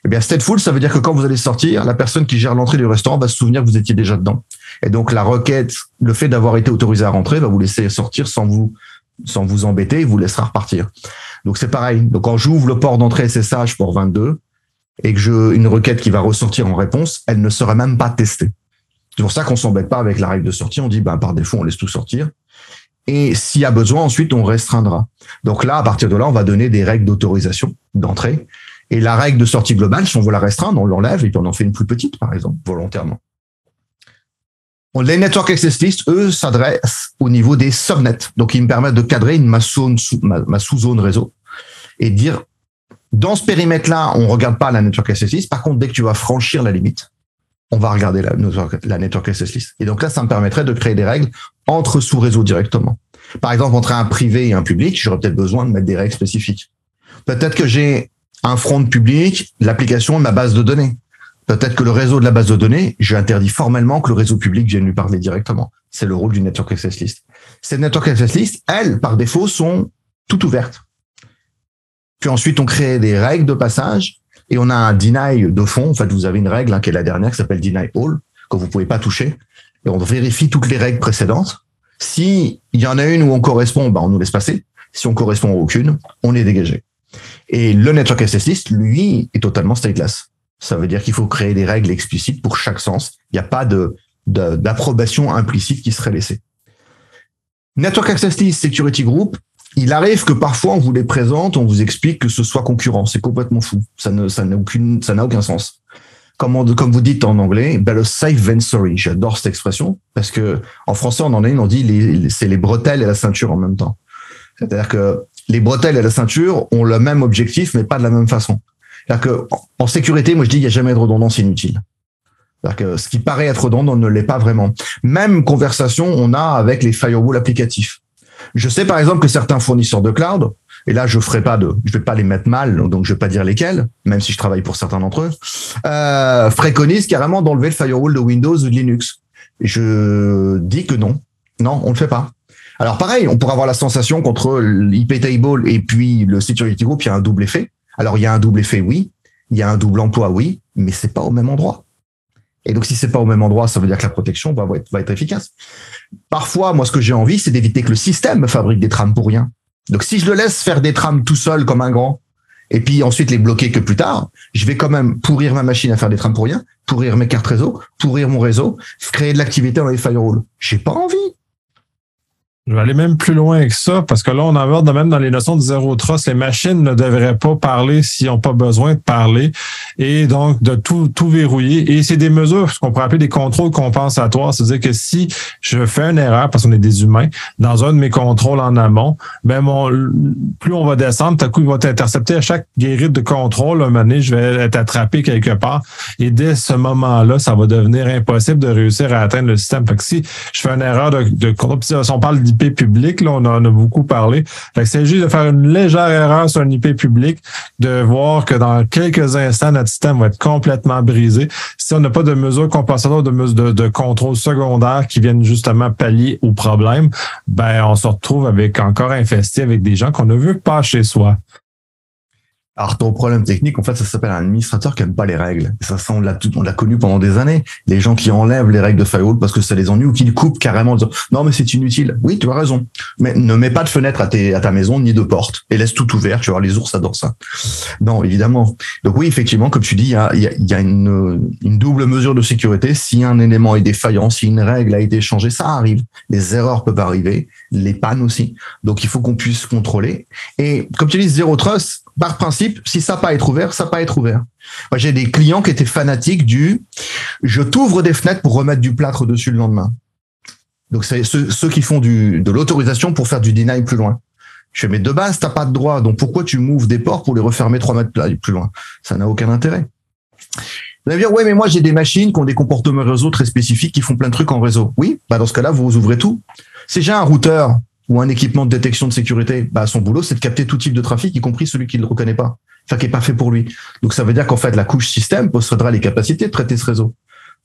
Eh bien, stateful, ça veut dire que quand vous allez sortir, la personne qui gère l'entrée du restaurant va se souvenir que vous étiez déjà dedans. Et donc, la requête, le fait d'avoir été autorisé à rentrer va vous laisser sortir sans vous, sans vous embêter et vous laissera repartir. Donc, c'est pareil. Donc, quand j'ouvre le port d'entrée SSH pour 22 et que je, une requête qui va ressortir en réponse, elle ne sera même pas testée. C'est pour ça qu'on s'embête pas avec la règle de sortie. On dit, ben, par défaut, on laisse tout sortir. Et s'il y a besoin, ensuite, on restreindra. Donc là, à partir de là, on va donner des règles d'autorisation d'entrée. Et la règle de sortie globale, si on veut la restreindre, on l'enlève et puis on en fait une plus petite, par exemple, volontairement. Les network access list, eux, s'adressent au niveau des subnets. Donc, ils me permettent de cadrer une, ma, sous-zone réseau et dire, dans ce périmètre-là, on regarde pas la network access list. Par contre, dès que tu vas franchir la limite, on va regarder la, la network access list. Et donc là, ça me permettrait de créer des règles entre sous-réseaux directement. Par exemple, entre un privé et un public, j'aurais peut-être besoin de mettre des règles spécifiques. Peut-être que j'ai un front public, l'application de ma base de données. Peut-être que le réseau de la base de données, j'ai interdit formellement que le réseau public vienne lui parler directement. C'est le rôle du Network Access List. Ces Network Access List, elles, par défaut, sont toutes ouvertes. Puis ensuite, on crée des règles de passage et on a un deny de fond. En fait, vous avez une règle hein, qui est la dernière, qui s'appelle deny all, que vous pouvez pas toucher. Et on vérifie toutes les règles précédentes. Si il y en a une où on correspond, ben on nous laisse passer. Si on correspond à aucune, on est dégagé. Et le Network Access List, lui, est totalement stateless. Ça veut dire qu'il faut créer des règles explicites pour chaque sens. Il n'y a pas de, d'approbation implicite qui serait laissée. Network Access List Security Group, il arrive que parfois on vous les présente, on vous explique que ce soit concurrent. C'est complètement fou. Ça ne, ça n'a aucune, ça n'a aucun sens. Comme, comme vous dites en anglais, ben le safe vensory. J'adore cette expression parce que en français on en a une, on dit c'est les bretelles et la ceinture en même temps. C'est-à-dire que les bretelles et la ceinture ont le même objectif, mais pas de la même façon. C'est-à-dire que en sécurité, moi je dis il n'y a jamais de redondance inutile. C'est-à-dire que ce qui paraît être redondant ne l'est pas vraiment. Même conversation on a avec les firewalls applicatifs. Je sais par exemple que certains fournisseurs de cloud, et là je ferai pas de, je vais pas les mettre mal, donc je vais pas dire lesquels, même si je travaille pour certains d'entre eux, euh, préconisent carrément d'enlever le firewall de Windows ou de Linux. Je dis que non, non, on ne le fait pas. Alors pareil, on pourrait avoir la sensation qu'entre l'IP table et puis le security group, il y a un double effet. Alors il y a un double effet, oui. Il y a un double emploi, oui, mais c'est pas au même endroit. Et donc si c'est pas au même endroit, ça veut dire que la protection va être, va être efficace. Parfois, moi, ce que j'ai envie, c'est d'éviter que le système fabrique des trames pour rien. Donc si je le laisse faire des trames tout seul comme un grand, et puis ensuite les bloquer que plus tard, je vais quand même pourrir ma machine à faire des trames pour rien, pourrir mes cartes réseau, pourrir mon réseau, créer de l'activité dans les firewalls. J'ai pas envie. Je vais aller même plus loin que ça, parce que là, on aborde même dans les notions de zéro trust, les machines ne devraient pas parler s'ils n'ont pas besoin de parler, et donc de tout, tout verrouiller. Et c'est des mesures, ce qu'on pourrait appeler des contrôles compensatoires, c'est-à-dire que si je fais une erreur, parce qu'on est des humains, dans un de mes contrôles en amont, ben mon, plus on va descendre, tout à coup, il va t'intercepter à chaque guérite de contrôle, un moment donné, je vais être attrapé quelque part, et dès ce moment-là, ça va devenir impossible de réussir à atteindre le système. Fait que si je fais une erreur de, de contrôle, si on parle Public, on en a beaucoup parlé. c'est juste de faire une légère erreur sur un IP public, de voir que dans quelques instants, notre système va être complètement brisé. Si on n'a pas de mesures compensatoires, de, de, de contrôle secondaire qui viennent justement pallier au problème, ben on se retrouve avec encore infesté avec des gens qu'on ne veut pas chez soi. Alors ton problème technique, en fait, ça s'appelle un administrateur qui aime pas les règles. Ça, ça on l'a on l'a connu pendant des années. Les gens qui enlèvent les règles de firewall parce que ça les ennuie ou qui le coupent carrément en disant non mais c'est inutile. Oui, tu as raison. Mais ne mets pas de fenêtre à, tes, à ta maison ni de porte et laisse tout ouvert. Tu vois, les ours adorent ça. Non, évidemment. Donc oui, effectivement, comme tu dis, il y a, y a une, une, double mesure de sécurité. Si un élément est défaillant, si une règle a été changée, ça arrive. Les erreurs peuvent arriver, les pannes aussi. Donc il faut qu'on puisse contrôler. Et comme tu dis, zéro trust par principe, si ça pas être ouvert, ça pas être ouvert. Moi, j'ai des clients qui étaient fanatiques du je t'ouvre des fenêtres pour remettre du plâtre dessus le lendemain. Donc, c'est ceux, qui font de l'autorisation pour faire du deny plus loin. Je fais, mais de base, t'as pas de droit. Donc, pourquoi tu m'ouvres des ports pour les refermer trois mètres plus loin? Ça n'a aucun intérêt. Vous allez dire, ouais, mais moi, j'ai des machines qui ont des comportements réseau très spécifiques qui font plein de trucs en réseau. Oui, bah, dans ce cas-là, vous ouvrez tout. Si j'ai un routeur ou un équipement de détection de sécurité, bah, son boulot, c'est de capter tout type de trafic, y compris celui qui ne reconnaît pas, enfin, qui est pas fait pour lui. Donc, ça veut dire qu'en fait, la couche système possédera les capacités de traiter ce réseau.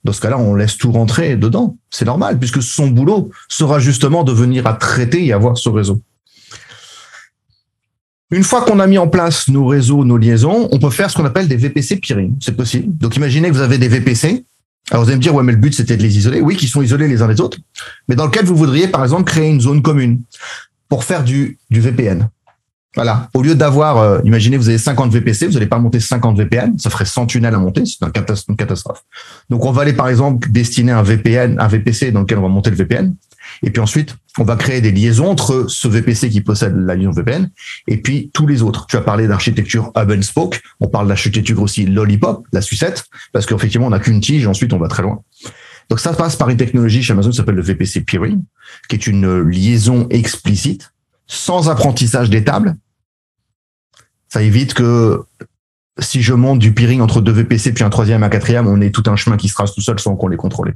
Dans ce cas-là, on laisse tout rentrer dedans. C'est normal, puisque son boulot sera justement de venir à traiter et avoir ce réseau. Une fois qu'on a mis en place nos réseaux, nos liaisons, on peut faire ce qu'on appelle des VPC peering. C'est possible. Donc, imaginez que vous avez des VPC alors vous allez me dire, ouais, mais le but c'était de les isoler. Oui, qu'ils sont isolés les uns des autres, mais dans lequel vous voudriez par exemple créer une zone commune pour faire du, du VPN. Voilà. Au lieu d'avoir, euh, imaginez, vous avez 50 VPC, vous n'allez pas monter 50 VPN, ça ferait 100 tunnels à monter, c'est une catastrophe. Donc on va aller par exemple destiner un VPN, un VPC dans lequel on va monter le VPN. Et puis ensuite, on va créer des liaisons entre ce VPC qui possède la liaison VPN et puis tous les autres. Tu as parlé d'architecture hub and spoke. On parle d'architecture aussi lollipop, la sucette, parce qu'effectivement, on n'a qu'une tige ensuite on va très loin. Donc ça passe par une technologie chez Amazon qui s'appelle le VPC peering, qui est une liaison explicite, sans apprentissage des tables. Ça évite que si je monte du peering entre deux VPC puis un troisième, un quatrième, on ait tout un chemin qui se trace tout seul sans qu'on les contrôle.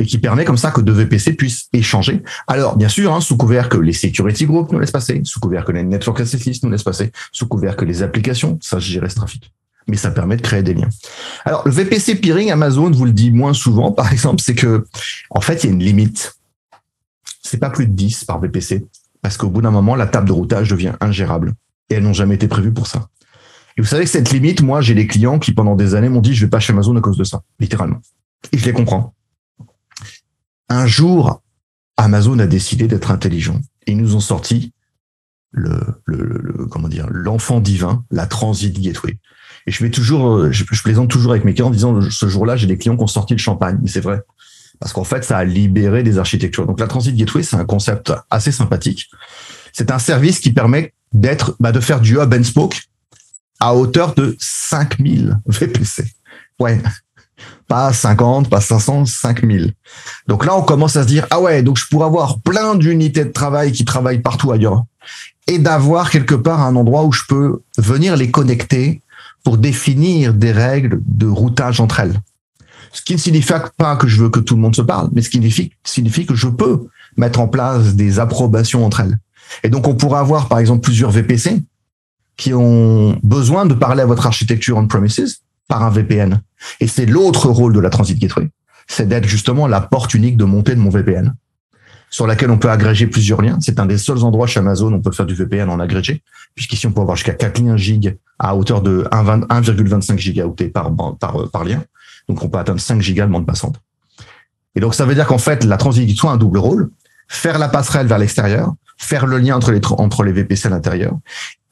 Et qui permet comme ça que deux VPC puissent échanger. Alors, bien sûr, hein, sous couvert que les security groups nous laissent passer, sous couvert que les network access nous laissent passer, sous couvert que les applications, ça gérer ce trafic. Mais ça permet de créer des liens. Alors, le VPC peering, Amazon vous le dit moins souvent, par exemple, c'est que, en fait, il y a une limite. C'est pas plus de 10 par VPC. Parce qu'au bout d'un moment, la table de routage devient ingérable. Et elles n'ont jamais été prévues pour ça. Et vous savez que cette limite, moi, j'ai des clients qui, pendant des années, m'ont dit, je vais pas chez Amazon à cause de ça, littéralement. Et je les comprends. Un jour, Amazon a décidé d'être intelligent. Ils nous ont sorti le, le, comment dire, l'enfant divin, la Transit Gateway. Et je, plaisante toujours avec mes clients en disant, ce jour-là, j'ai des clients qui ont sorti le champagne. Mais c'est vrai. Parce qu'en fait, ça a libéré des architectures. Donc, la Transit Gateway, c'est un concept assez sympathique. C'est un service qui permet d'être, bah, de faire du hub and spoke à hauteur de 5000 VPC. Ouais. Pas 50, pas 500, 5000. Donc là, on commence à se dire, ah ouais, donc je pourrais avoir plein d'unités de travail qui travaillent partout ailleurs et d'avoir quelque part un endroit où je peux venir les connecter pour définir des règles de routage entre elles. Ce qui ne signifie pas que je veux que tout le monde se parle, mais ce qui signifie, que je peux mettre en place des approbations entre elles. Et donc, on pourrait avoir, par exemple, plusieurs VPC qui ont besoin de parler à votre architecture on-premises par un VPN. Et c'est l'autre rôle de la Transit Gateway, c'est d'être justement la porte unique de montée de mon VPN, sur laquelle on peut agréger plusieurs liens. C'est un des seuls endroits chez Amazon où on peut faire du VPN en agrégé, puisqu'ici on peut avoir jusqu'à 4 liens gig à hauteur de 1,25 gigaoctets par, par, par lien. Donc on peut atteindre 5 gigas de bande passante. Et donc ça veut dire qu'en fait, la Transit Gateway a un double rôle, faire la passerelle vers l'extérieur, faire le lien entre les, entre les VPC à l'intérieur,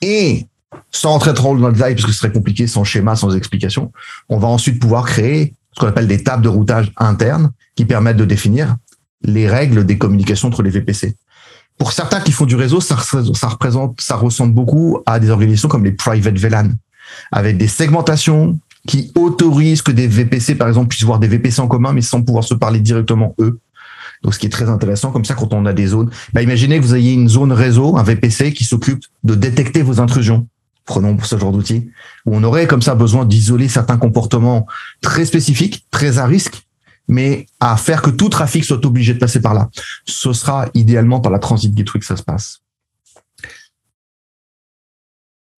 et sans entrer trop dans le détail, parce que ce serait compliqué sans schéma, sans explication, on va ensuite pouvoir créer ce qu'on appelle des tables de routage internes qui permettent de définir les règles des communications entre les VPC. Pour certains qui font du réseau, ça, représente, ça ressemble beaucoup à des organisations comme les private VLAN, avec des segmentations qui autorisent que des VPC, par exemple, puissent voir des VPC en commun, mais sans pouvoir se parler directement eux. Donc, ce qui est très intéressant, comme ça, quand on a des zones, bah, imaginez que vous ayez une zone réseau, un VPC qui s'occupe de détecter vos intrusions prenons ce genre d'outil, où on aurait comme ça besoin d'isoler certains comportements très spécifiques, très à risque, mais à faire que tout trafic soit obligé de passer par là. Ce sera idéalement par la transit gateway que ça se passe.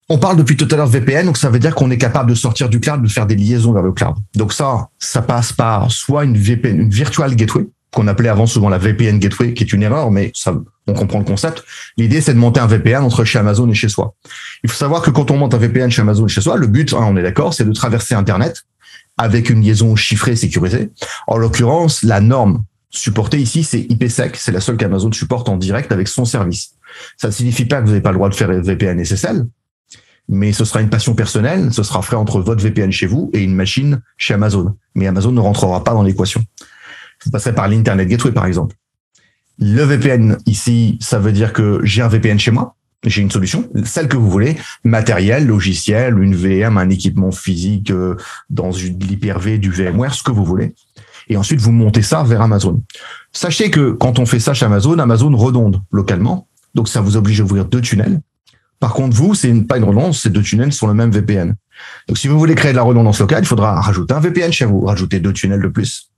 On parle depuis tout à l'heure de VPN, donc ça veut dire qu'on est capable de sortir du cloud, de faire des liaisons vers le cloud. Donc ça, ça passe par soit une VPN, une virtual gateway, qu'on appelait avant souvent la VPN Gateway, qui est une erreur, mais ça, on comprend le concept. L'idée, c'est de monter un VPN entre chez Amazon et chez soi. Il faut savoir que quand on monte un VPN chez Amazon et chez soi, le but, hein, on est d'accord, c'est de traverser Internet avec une liaison chiffrée sécurisée. En l'occurrence, la norme supportée ici, c'est IPsec. C'est la seule qu'Amazon supporte en direct avec son service. Ça ne signifie pas que vous n'avez pas le droit de faire VPN SSL, mais ce sera une passion personnelle. Ce sera fait entre votre VPN chez vous et une machine chez Amazon. Mais Amazon ne rentrera pas dans l'équation vous passerez par l'Internet Gateway, par exemple. Le VPN, ici, ça veut dire que j'ai un VPN chez moi. J'ai une solution, celle que vous voulez, matériel, logiciel, une VM, un équipement physique euh, dans une l'hyper-V, du VMware, ce que vous voulez. Et ensuite, vous montez ça vers Amazon. Sachez que quand on fait ça chez Amazon, Amazon redonde localement. Donc, ça vous oblige à ouvrir deux tunnels. Par contre, vous, c'est pas une redondance, ces deux tunnels sont le même VPN. Donc, si vous voulez créer de la redondance locale, il faudra rajouter un VPN chez vous, rajouter deux tunnels de plus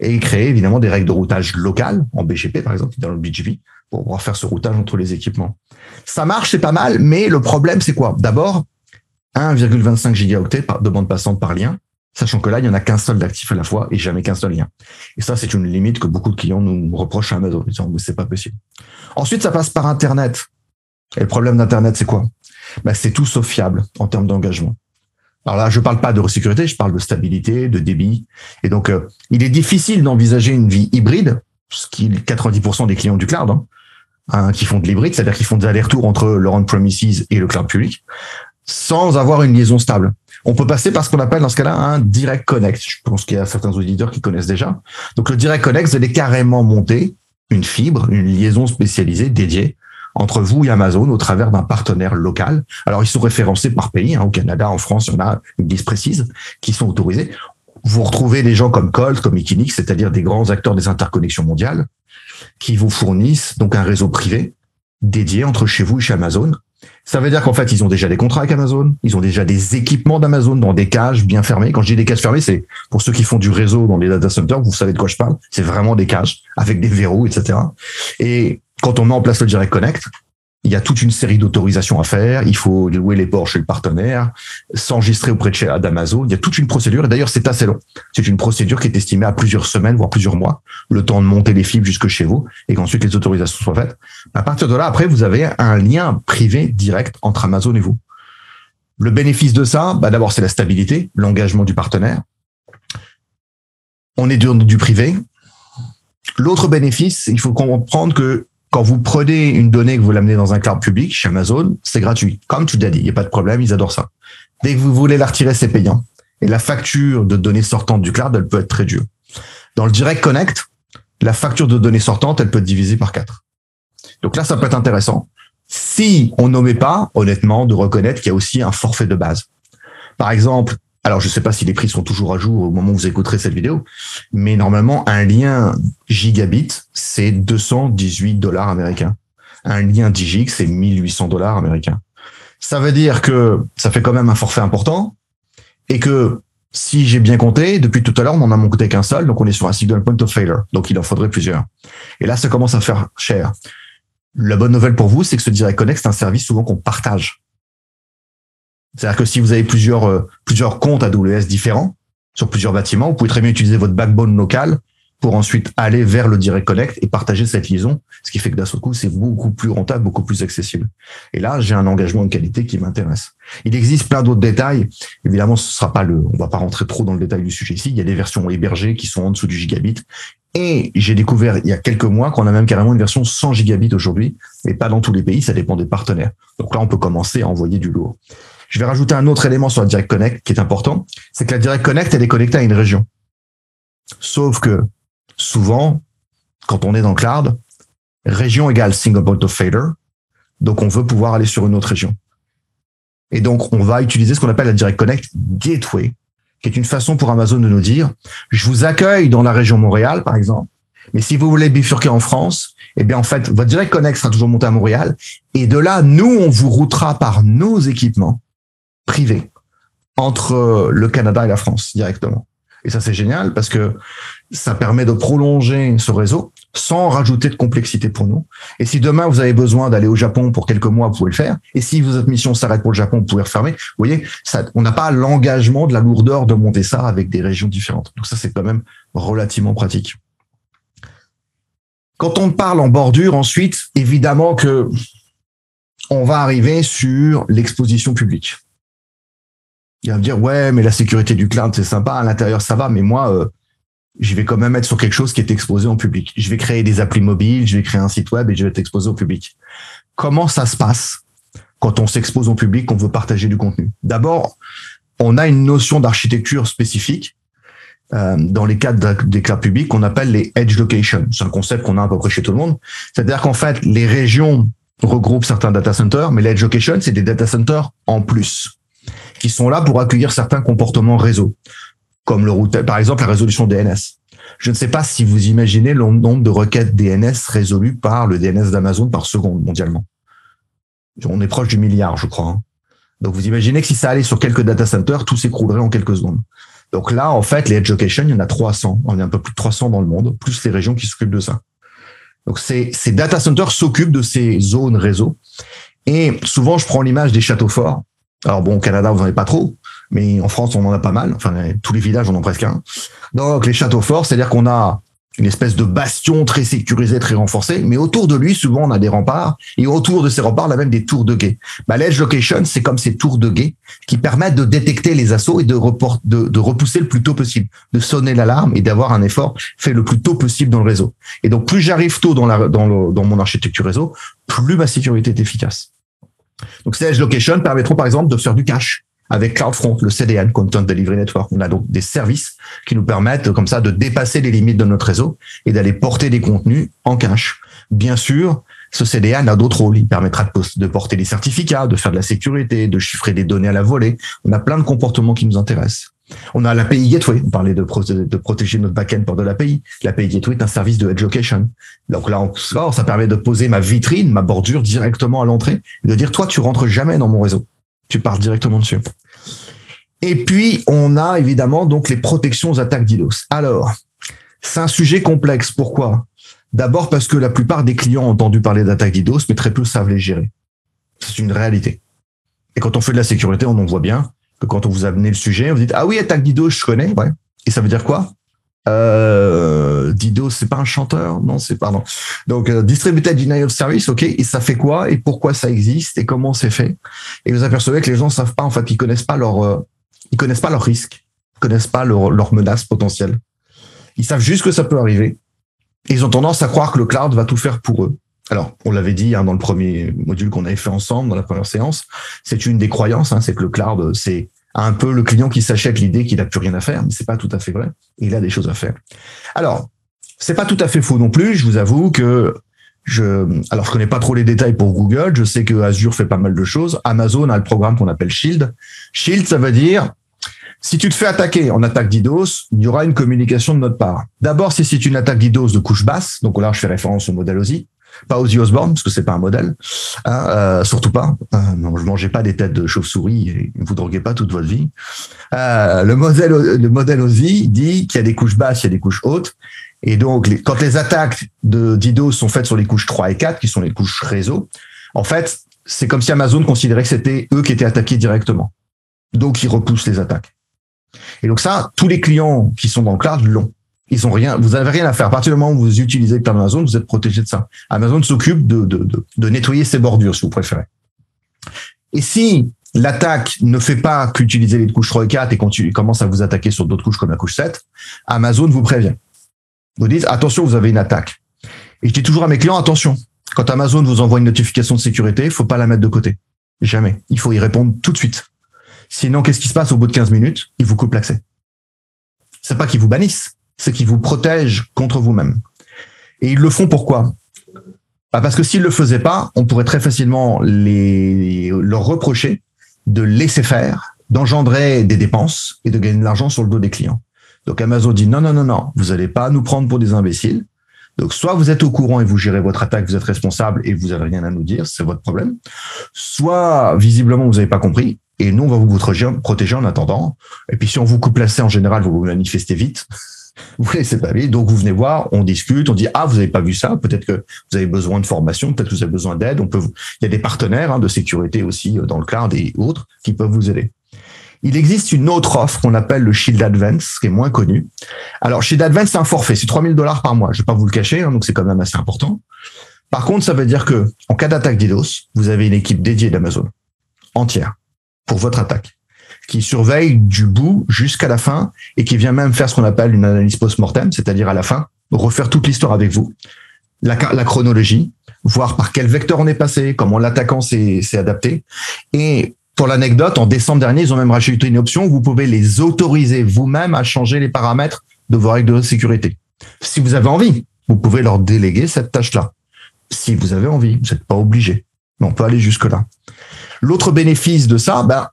et créer évidemment des règles de routage locales, en BGP par exemple, dans le BGP, pour pouvoir faire ce routage entre les équipements. Ça marche, c'est pas mal, mais le problème c'est quoi? D'abord, 1,25 gigaoctets de bande passante par lien, sachant que là, il n'y en a qu'un seul d'actif à la fois et jamais qu'un seul lien. Et ça, c'est une limite que beaucoup de clients nous reprochent à Amazon, disant, mais c'est pas possible. Ensuite, ça passe par Internet. Et le problème d'Internet, c'est quoi? Ben, C'est tout sauf fiable en termes d'engagement. Alors là, je parle pas de sécurité, je parle de stabilité, de débit. Et donc, euh, il est difficile d'envisager une vie hybride, ce qui est 90% des clients du cloud, hein, hein, qui font de l'hybride, c'est-à-dire qu'ils font des allers-retours entre leur on-premises et le cloud public, sans avoir une liaison stable. On peut passer par ce qu'on appelle dans ce cas-là un direct connect. Je pense qu'il y a certains auditeurs qui connaissent déjà. Donc le direct connect, vous allez carrément monter une fibre, une liaison spécialisée dédiée entre vous et Amazon au travers d'un partenaire local. Alors, ils sont référencés par pays. Hein, au Canada, en France, il y en a une liste précise qui sont autorisés. Vous retrouvez des gens comme Colt, comme Equinix, c'est-à-dire des grands acteurs des interconnexions mondiales, qui vous fournissent donc un réseau privé dédié entre chez vous et chez Amazon. Ça veut dire qu'en fait, ils ont déjà des contrats avec Amazon, ils ont déjà des équipements d'Amazon dans des cages bien fermées. Quand je dis des cages fermées, c'est pour ceux qui font du réseau dans les data centers, vous savez de quoi je parle. C'est vraiment des cages avec des verrous, etc. Et quand on met en place le Direct Connect, il y a toute une série d'autorisations à faire. Il faut louer les ports chez le partenaire, s'enregistrer auprès de chez d'Amazon. Il y a toute une procédure. Et d'ailleurs, c'est assez long. C'est une procédure qui est estimée à plusieurs semaines, voire plusieurs mois, le temps de monter les fibres jusque chez vous et qu'ensuite les autorisations soient faites. À partir de là, après, vous avez un lien privé direct entre Amazon et vous. Le bénéfice de ça, bah d'abord, c'est la stabilité, l'engagement du partenaire. On est du, du privé. L'autre bénéfice, il faut comprendre que quand vous prenez une donnée que vous l'amenez dans un cloud public chez Amazon, c'est gratuit. Comme tu l'as dit, il n'y a pas de problème, ils adorent ça. Dès que vous voulez la retirer, c'est payant. Et la facture de données sortantes du cloud, elle peut être très dure. Dans le Direct Connect, la facture de données sortantes, elle peut être divisée par quatre. Donc là, ça peut être intéressant. Si on n'omet pas, honnêtement, de reconnaître qu'il y a aussi un forfait de base. Par exemple, alors, je ne sais pas si les prix sont toujours à jour au moment où vous écouterez cette vidéo, mais normalement, un lien gigabit, c'est 218 dollars américains. Un lien 10 gig, c'est 1800 dollars américains. Ça veut dire que ça fait quand même un forfait important et que si j'ai bien compté, depuis tout à l'heure, on en a monté qu'un seul, donc on est sur un signal point of failure. Donc il en faudrait plusieurs. Et là, ça commence à faire cher. La bonne nouvelle pour vous, c'est que ce Direct Connect, c'est un service souvent qu'on partage. C'est-à-dire que si vous avez plusieurs, euh, plusieurs comptes AWS différents sur plusieurs bâtiments, vous pouvez très bien utiliser votre backbone local pour ensuite aller vers le Direct Connect et partager cette liaison, ce qui fait que d'un seul coup, c'est beaucoup plus rentable, beaucoup plus accessible. Et là, j'ai un engagement de qualité qui m'intéresse. Il existe plein d'autres détails. Évidemment, ce sera pas le, on va pas rentrer trop dans le détail du sujet ici. Il y a des versions hébergées qui sont en dessous du gigabit. Et j'ai découvert il y a quelques mois qu'on a même carrément une version 100 gigabits aujourd'hui, mais pas dans tous les pays, ça dépend des partenaires. Donc là, on peut commencer à envoyer du lourd. Je vais rajouter un autre élément sur la Direct Connect qui est important, c'est que la Direct Connect, elle est connectée à une région. Sauf que souvent, quand on est dans le cloud, région égale single point of failure, donc on veut pouvoir aller sur une autre région. Et donc, on va utiliser ce qu'on appelle la Direct Connect Gateway, qui est une façon pour Amazon de nous dire, je vous accueille dans la région Montréal, par exemple, mais si vous voulez bifurquer en France, eh bien, en fait, votre Direct Connect sera toujours monté à Montréal. Et de là, nous, on vous routera par nos équipements privé entre le Canada et la France directement. Et ça, c'est génial parce que ça permet de prolonger ce réseau sans rajouter de complexité pour nous. Et si demain vous avez besoin d'aller au Japon pour quelques mois, vous pouvez le faire. Et si votre mission s'arrête pour le Japon, vous pouvez refermer. Vous voyez, on n'a pas l'engagement de la lourdeur de monter ça avec des régions différentes. Donc ça, c'est quand même relativement pratique. Quand on parle en bordure, ensuite, évidemment que on va arriver sur l'exposition publique. Il va me dire ouais, mais la sécurité du cloud c'est sympa, à l'intérieur ça va, mais moi euh, je vais quand même être sur quelque chose qui est exposé en public. Je vais créer des applis mobiles, je vais créer un site web et je vais être exposé au public. Comment ça se passe quand on s'expose au public, qu'on veut partager du contenu? D'abord, on a une notion d'architecture spécifique euh, dans les cadres des clouds publics qu'on appelle les edge locations. C'est un concept qu'on a à peu près chez tout le monde. C'est-à-dire qu'en fait, les régions regroupent certains data centers, mais l'edge location, c'est des data centers en plus qui sont là pour accueillir certains comportements réseau, comme le routeur, par exemple la résolution DNS. Je ne sais pas si vous imaginez le nombre de requêtes DNS résolues par le DNS d'Amazon par seconde mondialement. On est proche du milliard, je crois. Hein. Donc vous imaginez que si ça allait sur quelques data centers, tout s'écroulerait en quelques secondes. Donc là, en fait, les edge locations, il y en a 300. On est un peu plus de 300 dans le monde, plus les régions qui s'occupent de ça. Donc ces, ces data centers s'occupent de ces zones réseau. Et souvent, je prends l'image des châteaux forts. Alors bon, au Canada, vous n'en avez pas trop, mais en France, on en a pas mal. Enfin, tous les villages en ont presque un. Donc, les châteaux forts, c'est-à-dire qu'on a une espèce de bastion très sécurisé, très renforcé, mais autour de lui, souvent, on a des remparts, et autour de ces remparts, on a même des tours de guet. Bah, l'edge location, c'est comme ces tours de guet qui permettent de détecter les assauts et de, repousser le plus tôt possible, de sonner l'alarme et d'avoir un effort fait le plus tôt possible dans le réseau. Et donc, plus j'arrive tôt dans, la, dans mon architecture réseau, plus ma sécurité est efficace. Donc ces edge locations permettront par exemple de faire du cache avec CloudFront, le CDN, Content Delivery Network. On a donc des services qui nous permettent comme ça de dépasser les limites de notre réseau et d'aller porter des contenus en cache. Bien sûr, ce CDN a d'autres rôles. Il permettra de, de porter des certificats, de faire de la sécurité, de chiffrer des données à la volée. On a plein de comportements qui nous intéressent. On a l'API Gateway. On parlait de, protéger notre backend pour de l'API. L'API Gateway est un service de edge location. Donc là ça permet de poser ma vitrine, ma bordure directement à l'entrée et de dire, toi, tu rentres jamais dans mon réseau. Tu pars directement dessus. Et puis, on a évidemment donc les protections aux attaques DDoS. Alors, c'est un sujet complexe. Pourquoi? D'abord parce que la plupart des clients ont entendu parler d'attaques DDoS, mais très peu savent les gérer. C'est une réalité. Et quand on fait de la sécurité, on en voit bien que quand on vous a amené le sujet, vous dites ah oui attaque DDoS, je connais, ouais. Et ça veut dire quoi? Euh, DDoS, c'est pas un chanteur, non, c'est pardon. Donc euh, distributed denial service, ok. Et ça fait quoi? Et pourquoi ça existe? Et comment c'est fait? Et vous apercevez que les gens savent pas en fait, ils connaissent pas leur, euh, ils connaissent pas leurs risques, ils connaissent pas leurs leur menaces potentielles. Ils savent juste que ça peut arriver. Et ils ont tendance à croire que le cloud va tout faire pour eux. Alors, on l'avait dit hein, dans le premier module qu'on avait fait ensemble, dans la première séance, c'est une des croyances, hein, c'est que le cloud, c'est un peu le client qui s'achète l'idée qu'il n'a plus rien à faire, mais c'est pas tout à fait vrai. Il a des choses à faire. Alors, c'est pas tout à fait faux non plus. Je vous avoue que je, alors je connais pas trop les détails pour Google. Je sais que Azure fait pas mal de choses. Amazon a le programme qu'on appelle Shield. Shield, ça veut dire si tu te fais attaquer en attaque DDoS, il y aura une communication de notre part. D'abord, si c'est une attaque DDoS de couche basse, donc là je fais référence au modèle OSI, pas Ozzy Osbourne parce que c'est pas un modèle, hein, euh, surtout pas. Euh, non, je mangeais pas des têtes de chauve-souris et vous droguez pas toute votre vie. Euh, le modèle, le modèle Ozzy dit qu'il y a des couches basses, il y a des couches hautes, et donc quand les attaques de DDoS sont faites sur les couches 3 et 4, qui sont les couches réseau, en fait, c'est comme si Amazon considérait que c'était eux qui étaient attaqués directement. Donc ils repoussent les attaques. Et donc ça, tous les clients qui sont dans le cloud l'ont. Ils ont rien, vous avez rien à faire. À partir du moment où vous utilisez le cloud Amazon, vous êtes protégé de ça. Amazon s'occupe de, de, de, de nettoyer ses bordures, si vous préférez. Et si l'attaque ne fait pas qu'utiliser les couches 3 et 4 et continue, commence à vous attaquer sur d'autres couches comme la couche 7, Amazon vous prévient. Vous dites, attention, vous avez une attaque. Et je dis toujours à mes clients, attention, quand Amazon vous envoie une notification de sécurité, il faut pas la mettre de côté. Jamais. Il faut y répondre tout de suite. Sinon, qu'est-ce qui se passe au bout de 15 minutes? Ils vous coupent l'accès. C'est pas qu'ils vous bannissent, c'est qu'ils vous protègent contre vous-même. Et ils le font pourquoi? Bah, Parce que s'ils le faisaient pas, on pourrait très facilement les, leur reprocher de laisser faire, d'engendrer des dépenses et de gagner de l'argent sur le dos des clients. Donc Amazon dit non, non, non, non, vous n'allez pas nous prendre pour des imbéciles. Donc, soit vous êtes au courant et vous gérez votre attaque, vous êtes responsable et vous n'avez rien à nous dire, c'est votre problème. Soit, visiblement, vous n'avez pas compris et nous, on va vous protéger, en attendant. Et puis, si on vous coupe l'accès, en général, vous vous manifestez vite. Vous laissez pas vite. Donc, vous venez voir, on discute, on dit, ah, vous n'avez pas vu ça? Peut-être que vous avez besoin de formation, peut-être que vous avez besoin d'aide. On peut il y a des partenaires hein, de sécurité aussi euh, dans le cloud et autres qui peuvent vous aider. Il existe une autre offre qu'on appelle le Shield Advance, qui est moins connu. Alors, Shield Advance, c'est un forfait, c'est 3000 dollars par mois. Je vais pas vous le cacher, hein, donc c'est quand même assez important. Par contre, ça veut dire que en cas d'attaque DDoS, vous avez une équipe dédiée d'Amazon entière pour votre attaque qui surveille du bout jusqu'à la fin et qui vient même faire ce qu'on appelle une analyse post-mortem, c'est-à-dire à la fin, refaire toute l'histoire avec vous, la, chronologie, voir par quel vecteur on est passé, comment l'attaquant s'est adapté. Et pour l'anecdote, en décembre dernier, ils ont même rajouté une option où vous pouvez les autoriser vous-même à changer les paramètres de vos règles de sécurité. Si vous avez envie, vous pouvez leur déléguer cette tâche-là. Si vous avez envie, vous n'êtes pas obligé. Mais on peut aller jusque-là. L'autre bénéfice de ça, ben,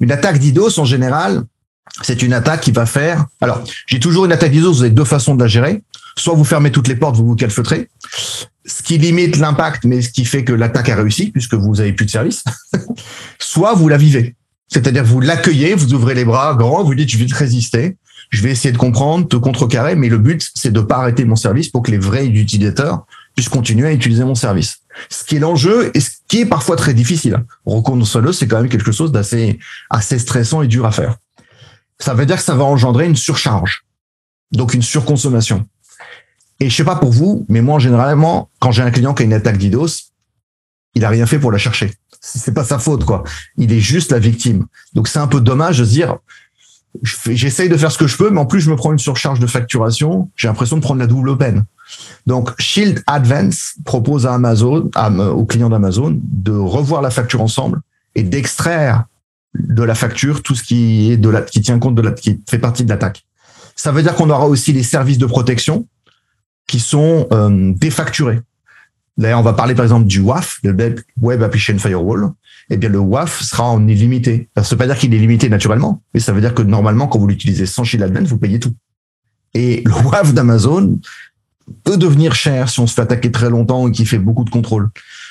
une attaque d'IDOS, en général, c'est une attaque qui va faire. Alors, j'ai toujours une attaque d'IDOS, vous avez deux façons de la gérer. Soit vous fermez toutes les portes, vous vous calfeutrez ce qui limite l'impact, mais ce qui fait que l'attaque a réussi, puisque vous avez plus de service, soit vous la vivez. C'est-à-dire vous l'accueillez, vous ouvrez les bras grands, vous dites je vais te résister, je vais essayer de comprendre, te contrecarrer, mais le but c'est de pas arrêter mon service pour que les vrais utilisateurs puissent continuer à utiliser mon service. Ce qui est l'enjeu et ce qui est parfois très difficile. Reconnaissons-le, c'est quand même quelque chose d'assez assez stressant et dur à faire. Ça veut dire que ça va engendrer une surcharge, donc une surconsommation. Et je sais pas pour vous, mais moi, généralement, quand j'ai un client qui a une attaque DDoS, il a rien fait pour la chercher. C'est pas sa faute, quoi. Il est juste la victime. Donc c'est un peu dommage de se dire, j'essaye de faire ce que je peux, mais en plus je me prends une surcharge de facturation. J'ai l'impression de prendre la double peine. Donc Shield Advance propose à Amazon, aux clients d'Amazon, de revoir la facture ensemble et d'extraire de la facture, tout ce qui est de la, qui tient compte de la, qui fait partie de l'attaque. Ça veut dire qu'on aura aussi les services de protection qui sont euh, défacturés. D'ailleurs, on va parler par exemple du WAF, le Web Application Firewall. Eh bien, le WAF sera en illimité. Ça ne veut pas dire qu'il est limité naturellement, mais ça veut dire que normalement, quand vous l'utilisez sans shield advance, vous payez tout. Et le WAF d'Amazon peut devenir cher si on se fait attaquer très longtemps et qu'il fait beaucoup de contrôle.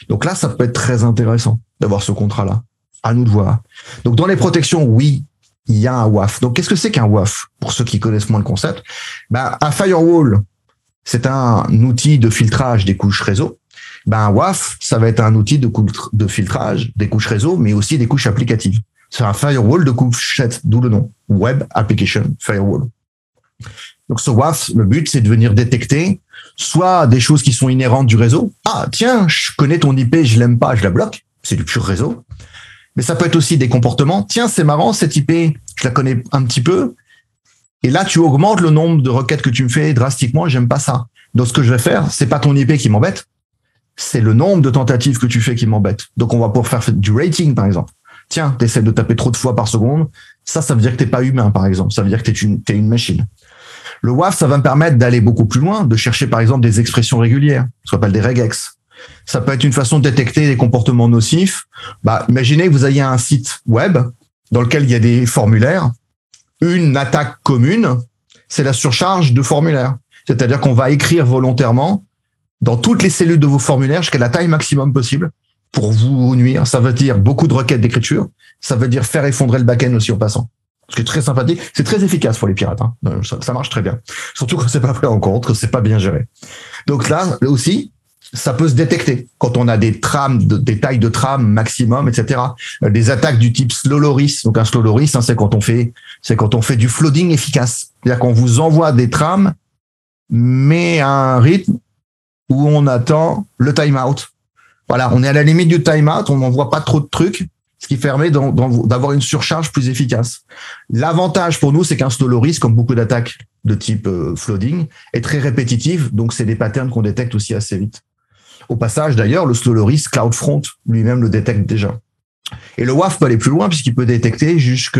Donc là, ça peut être très intéressant d'avoir ce contrat-là. À nous de voir. Donc dans les protections, oui, il y a un WAF. Donc qu'est-ce que c'est qu'un WAF Pour ceux qui connaissent moins le concept, ben, un firewall, c'est un outil de filtrage des couches réseau. Ben, un WAF, ça va être un outil de, de filtrage des couches réseau, mais aussi des couches applicatives. C'est un firewall de couchettes, d'où le nom, Web Application Firewall. Donc ce WAF, le but, c'est de venir détecter soit des choses qui sont inhérentes du réseau. Ah, tiens, je connais ton IP, je l'aime pas, je la bloque. C'est du pur réseau. Mais ça peut être aussi des comportements. Tiens, c'est marrant, cette IP, je la connais un petit peu. Et là, tu augmentes le nombre de requêtes que tu me fais drastiquement, j'aime pas ça. Donc, ce que je vais faire, c'est pas ton IP qui m'embête, c'est le nombre de tentatives que tu fais qui m'embête. Donc, on va pouvoir faire du rating, par exemple. Tiens, tu essaies de taper trop de fois par seconde. Ça, ça veut dire que t'es pas humain, par exemple. Ça veut dire que t'es une, es une machine. Le WAF, ça va me permettre d'aller beaucoup plus loin, de chercher par exemple des expressions régulières, ce qu'on appelle des regex. Ça peut être une façon de détecter des comportements nocifs. Bah, imaginez que vous ayez un site web dans lequel il y a des formulaires. Une attaque commune, c'est la surcharge de formulaires. C'est-à-dire qu'on va écrire volontairement dans toutes les cellules de vos formulaires jusqu'à la taille maximum possible pour vous nuire. Ça veut dire beaucoup de requêtes d'écriture. Ça veut dire faire effondrer le back-end aussi en passant ce qui est très sympathique. C'est très efficace pour les pirates. Hein. Euh, ça, marche très bien. Surtout quand c'est pas pris en compte, que c'est pas bien géré. Donc là, aussi, ça peut se détecter quand on a des trames, des tailles de trames maximum, etc. Euh, des attaques du type slow loris. Donc un slow loris, hein, c'est quand on fait, c'est quand on fait du flooding efficace. C'est-à-dire qu'on vous envoie des trames, mais à un rythme où on attend le timeout. Voilà, on est à la limite du timeout, on n'envoie pas trop de trucs, ce qui permet d'avoir une surcharge plus efficace. L'avantage pour nous, c'est qu'un slow comme beaucoup d'attaques de type euh, flooding, est très répétitive, donc c'est des patterns qu'on détecte aussi assez vite. Au passage, d'ailleurs, le slow CloudFront lui-même le détecte déjà. Et le WAF peut aller plus loin puisqu'il peut détecter jusque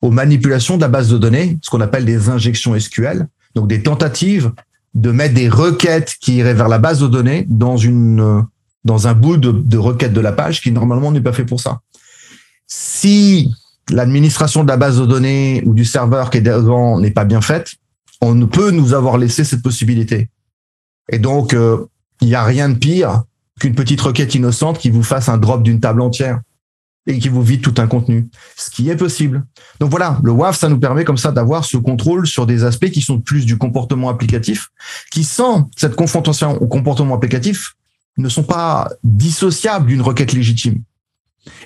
aux manipulations de la base de données, ce qu'on appelle des injections SQL, donc des tentatives de mettre des requêtes qui iraient vers la base de données dans une dans un bout de requête de la page qui normalement n'est pas fait pour ça. Si l'administration de la base de données ou du serveur qui est devant n'est pas bien faite, on ne peut nous avoir laissé cette possibilité. Et donc, euh, il n'y a rien de pire qu'une petite requête innocente qui vous fasse un drop d'une table entière et qui vous vide tout un contenu, ce qui est possible. Donc voilà, le WAF, ça nous permet comme ça d'avoir ce contrôle sur des aspects qui sont plus du comportement applicatif, qui sans cette confrontation au comportement applicatif ne sont pas dissociables d'une requête légitime.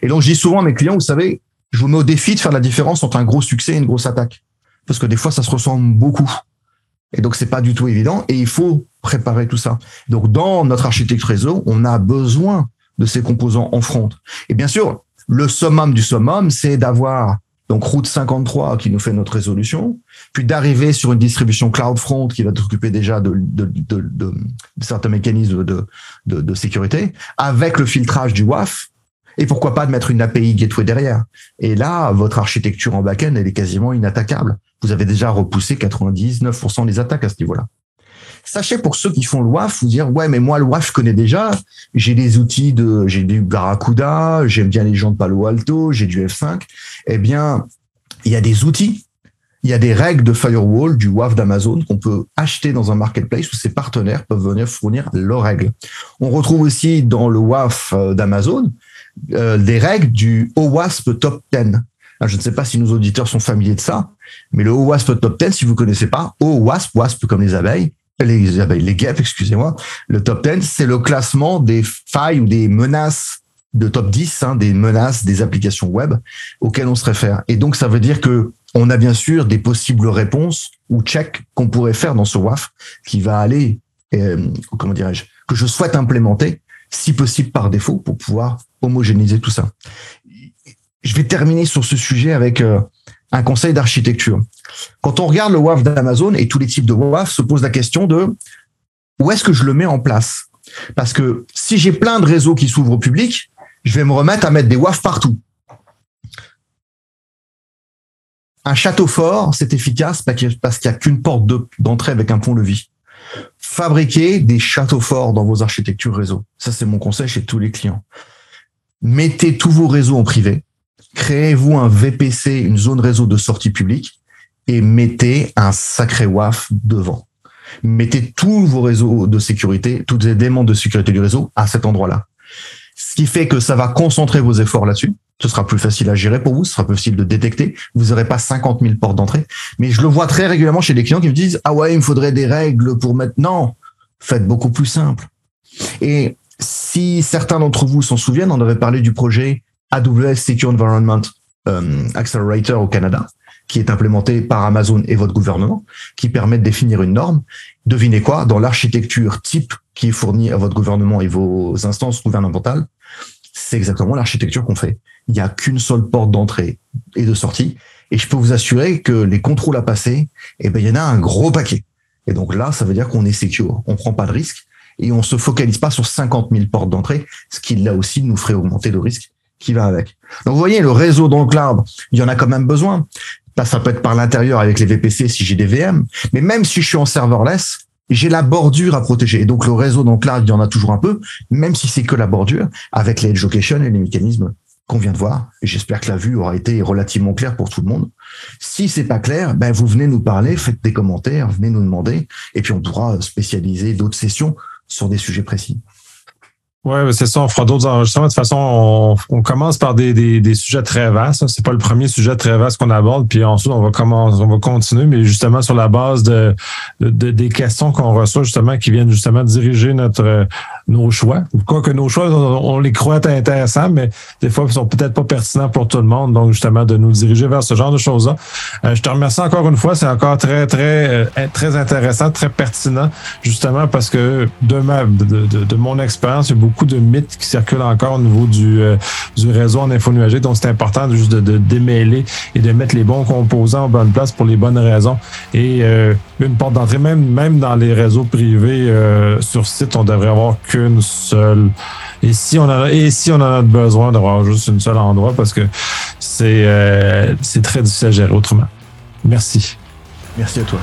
Et donc, je dis souvent à mes clients, vous savez, je vous mets au défi de faire la différence entre un gros succès et une grosse attaque. Parce que des fois, ça se ressemble beaucoup. Et donc, c'est pas du tout évident et il faut préparer tout ça. Donc, dans notre architecture réseau, on a besoin de ces composants en front. Et bien sûr, le summum du summum, c'est d'avoir donc route 53 qui nous fait notre résolution, puis d'arriver sur une distribution CloudFront qui va s'occuper déjà de, certains mécanismes de, sécurité, avec le filtrage du WAF, et pourquoi pas de mettre une API gateway derrière? Et là, votre architecture en back-end, elle est quasiment inattaquable. Vous avez déjà repoussé 99% des attaques à ce niveau-là. Sachez pour ceux qui font le WAF, vous dire ouais mais moi le WAF je connais déjà, j'ai des outils de j'ai du Barracuda, j'aime bien les gens de Palo Alto, j'ai du F5. Eh bien, il y a des outils, il y a des règles de firewall du WAF d'Amazon qu'on peut acheter dans un marketplace où ses partenaires peuvent venir fournir leurs règles. On retrouve aussi dans le WAF euh, d'Amazon euh, des règles du OWASP Top 10. je ne sais pas si nos auditeurs sont familiers de ça, mais le OWASP Top 10, si vous connaissez pas, OWASP, WASP comme les abeilles, les abeilles, les guêpes, excusez-moi, le Top 10, c'est le classement des failles ou des menaces de top 10, hein, des menaces des applications web auxquelles on se réfère. Et donc, ça veut dire que on a bien sûr des possibles réponses ou checks qu'on pourrait faire dans ce WAF qui va aller, euh, comment dirais-je, que je souhaite implémenter si possible par défaut, pour pouvoir homogénéiser tout ça. Je vais terminer sur ce sujet avec euh, un conseil d'architecture. Quand on regarde le WAF d'Amazon et tous les types de WAF, se pose la question de où est-ce que je le mets en place? Parce que si j'ai plein de réseaux qui s'ouvrent au public, je vais me remettre à mettre des WAF partout. Un château fort, c'est efficace parce qu'il n'y a qu'une porte d'entrée avec un pont-levis. Fabriquez des châteaux forts dans vos architectures réseau. Ça, c'est mon conseil chez tous les clients. Mettez tous vos réseaux en privé. Créez-vous un VPC, une zone réseau de sortie publique et mettez un sacré WAF devant. Mettez tous vos réseaux de sécurité, tous les éléments de sécurité du réseau à cet endroit-là. Ce qui fait que ça va concentrer vos efforts là-dessus. Ce sera plus facile à gérer pour vous, ce sera plus facile de détecter. Vous n'aurez pas 50 000 portes d'entrée. Mais je le vois très régulièrement chez les clients qui me disent, ah ouais, il me faudrait des règles pour maintenant. Faites beaucoup plus simple. Et si certains d'entre vous s'en souviennent, on avait parlé du projet AWS Secure Environment euh, Accelerator au Canada, qui est implémenté par Amazon et votre gouvernement, qui permet de définir une norme. Devinez quoi Dans l'architecture type qui est fournie à votre gouvernement et vos instances gouvernementales, c'est exactement l'architecture qu'on fait. Il n'y a qu'une seule porte d'entrée et de sortie. Et je peux vous assurer que les contrôles à passer, eh ben, il y en a un gros paquet. Et donc là, ça veut dire qu'on est secure. On prend pas de risque et on se focalise pas sur 50 000 portes d'entrée, ce qui là aussi nous ferait augmenter le risque qui va avec. Donc vous voyez, le réseau dans le cloud, il y en a quand même besoin. Ça, peut être par l'intérieur avec les VPC si j'ai des VM, mais même si je suis en serverless, j'ai la bordure à protéger. Et donc le réseau dans le cloud, il y en a toujours un peu, même si c'est que la bordure, avec les location et les mécanismes qu'on vient de voir. J'espère que la vue aura été relativement claire pour tout le monde. Si c'est pas clair, ben vous venez nous parler, faites des commentaires, venez nous demander, et puis on pourra spécialiser d'autres sessions sur des sujets précis. Oui, c'est ça. On fera d'autres enregistrements. De toute façon, on, commence par des, des, des, sujets très vastes. C'est pas le premier sujet très vaste qu'on aborde. Puis ensuite, on va commencer, on va continuer, mais justement sur la base de, de des questions qu'on reçoit, justement, qui viennent justement diriger notre nos choix. Quoi que nos choix, on, les croit intéressants, mais des fois, ils sont peut-être pas pertinents pour tout le monde. Donc, justement, de nous diriger vers ce genre de choses-là. Euh, je te remercie encore une fois. C'est encore très, très, euh, très intéressant, très pertinent, justement, parce que de ma, de, de, de mon expérience, il y a beaucoup de mythes qui circulent encore au niveau du, euh, du réseau en info nuagique. Donc, c'est important de, juste de, démêler et de mettre les bons composants en bonne place pour les bonnes raisons. Et une porte d'entrée, même, même dans les réseaux privés sur site, on devrait avoir que qu'une seule. Et si on en a, et si on en a besoin d'avoir juste une seule endroit, parce que c'est euh, très difficile à gérer autrement. Merci. Merci à toi.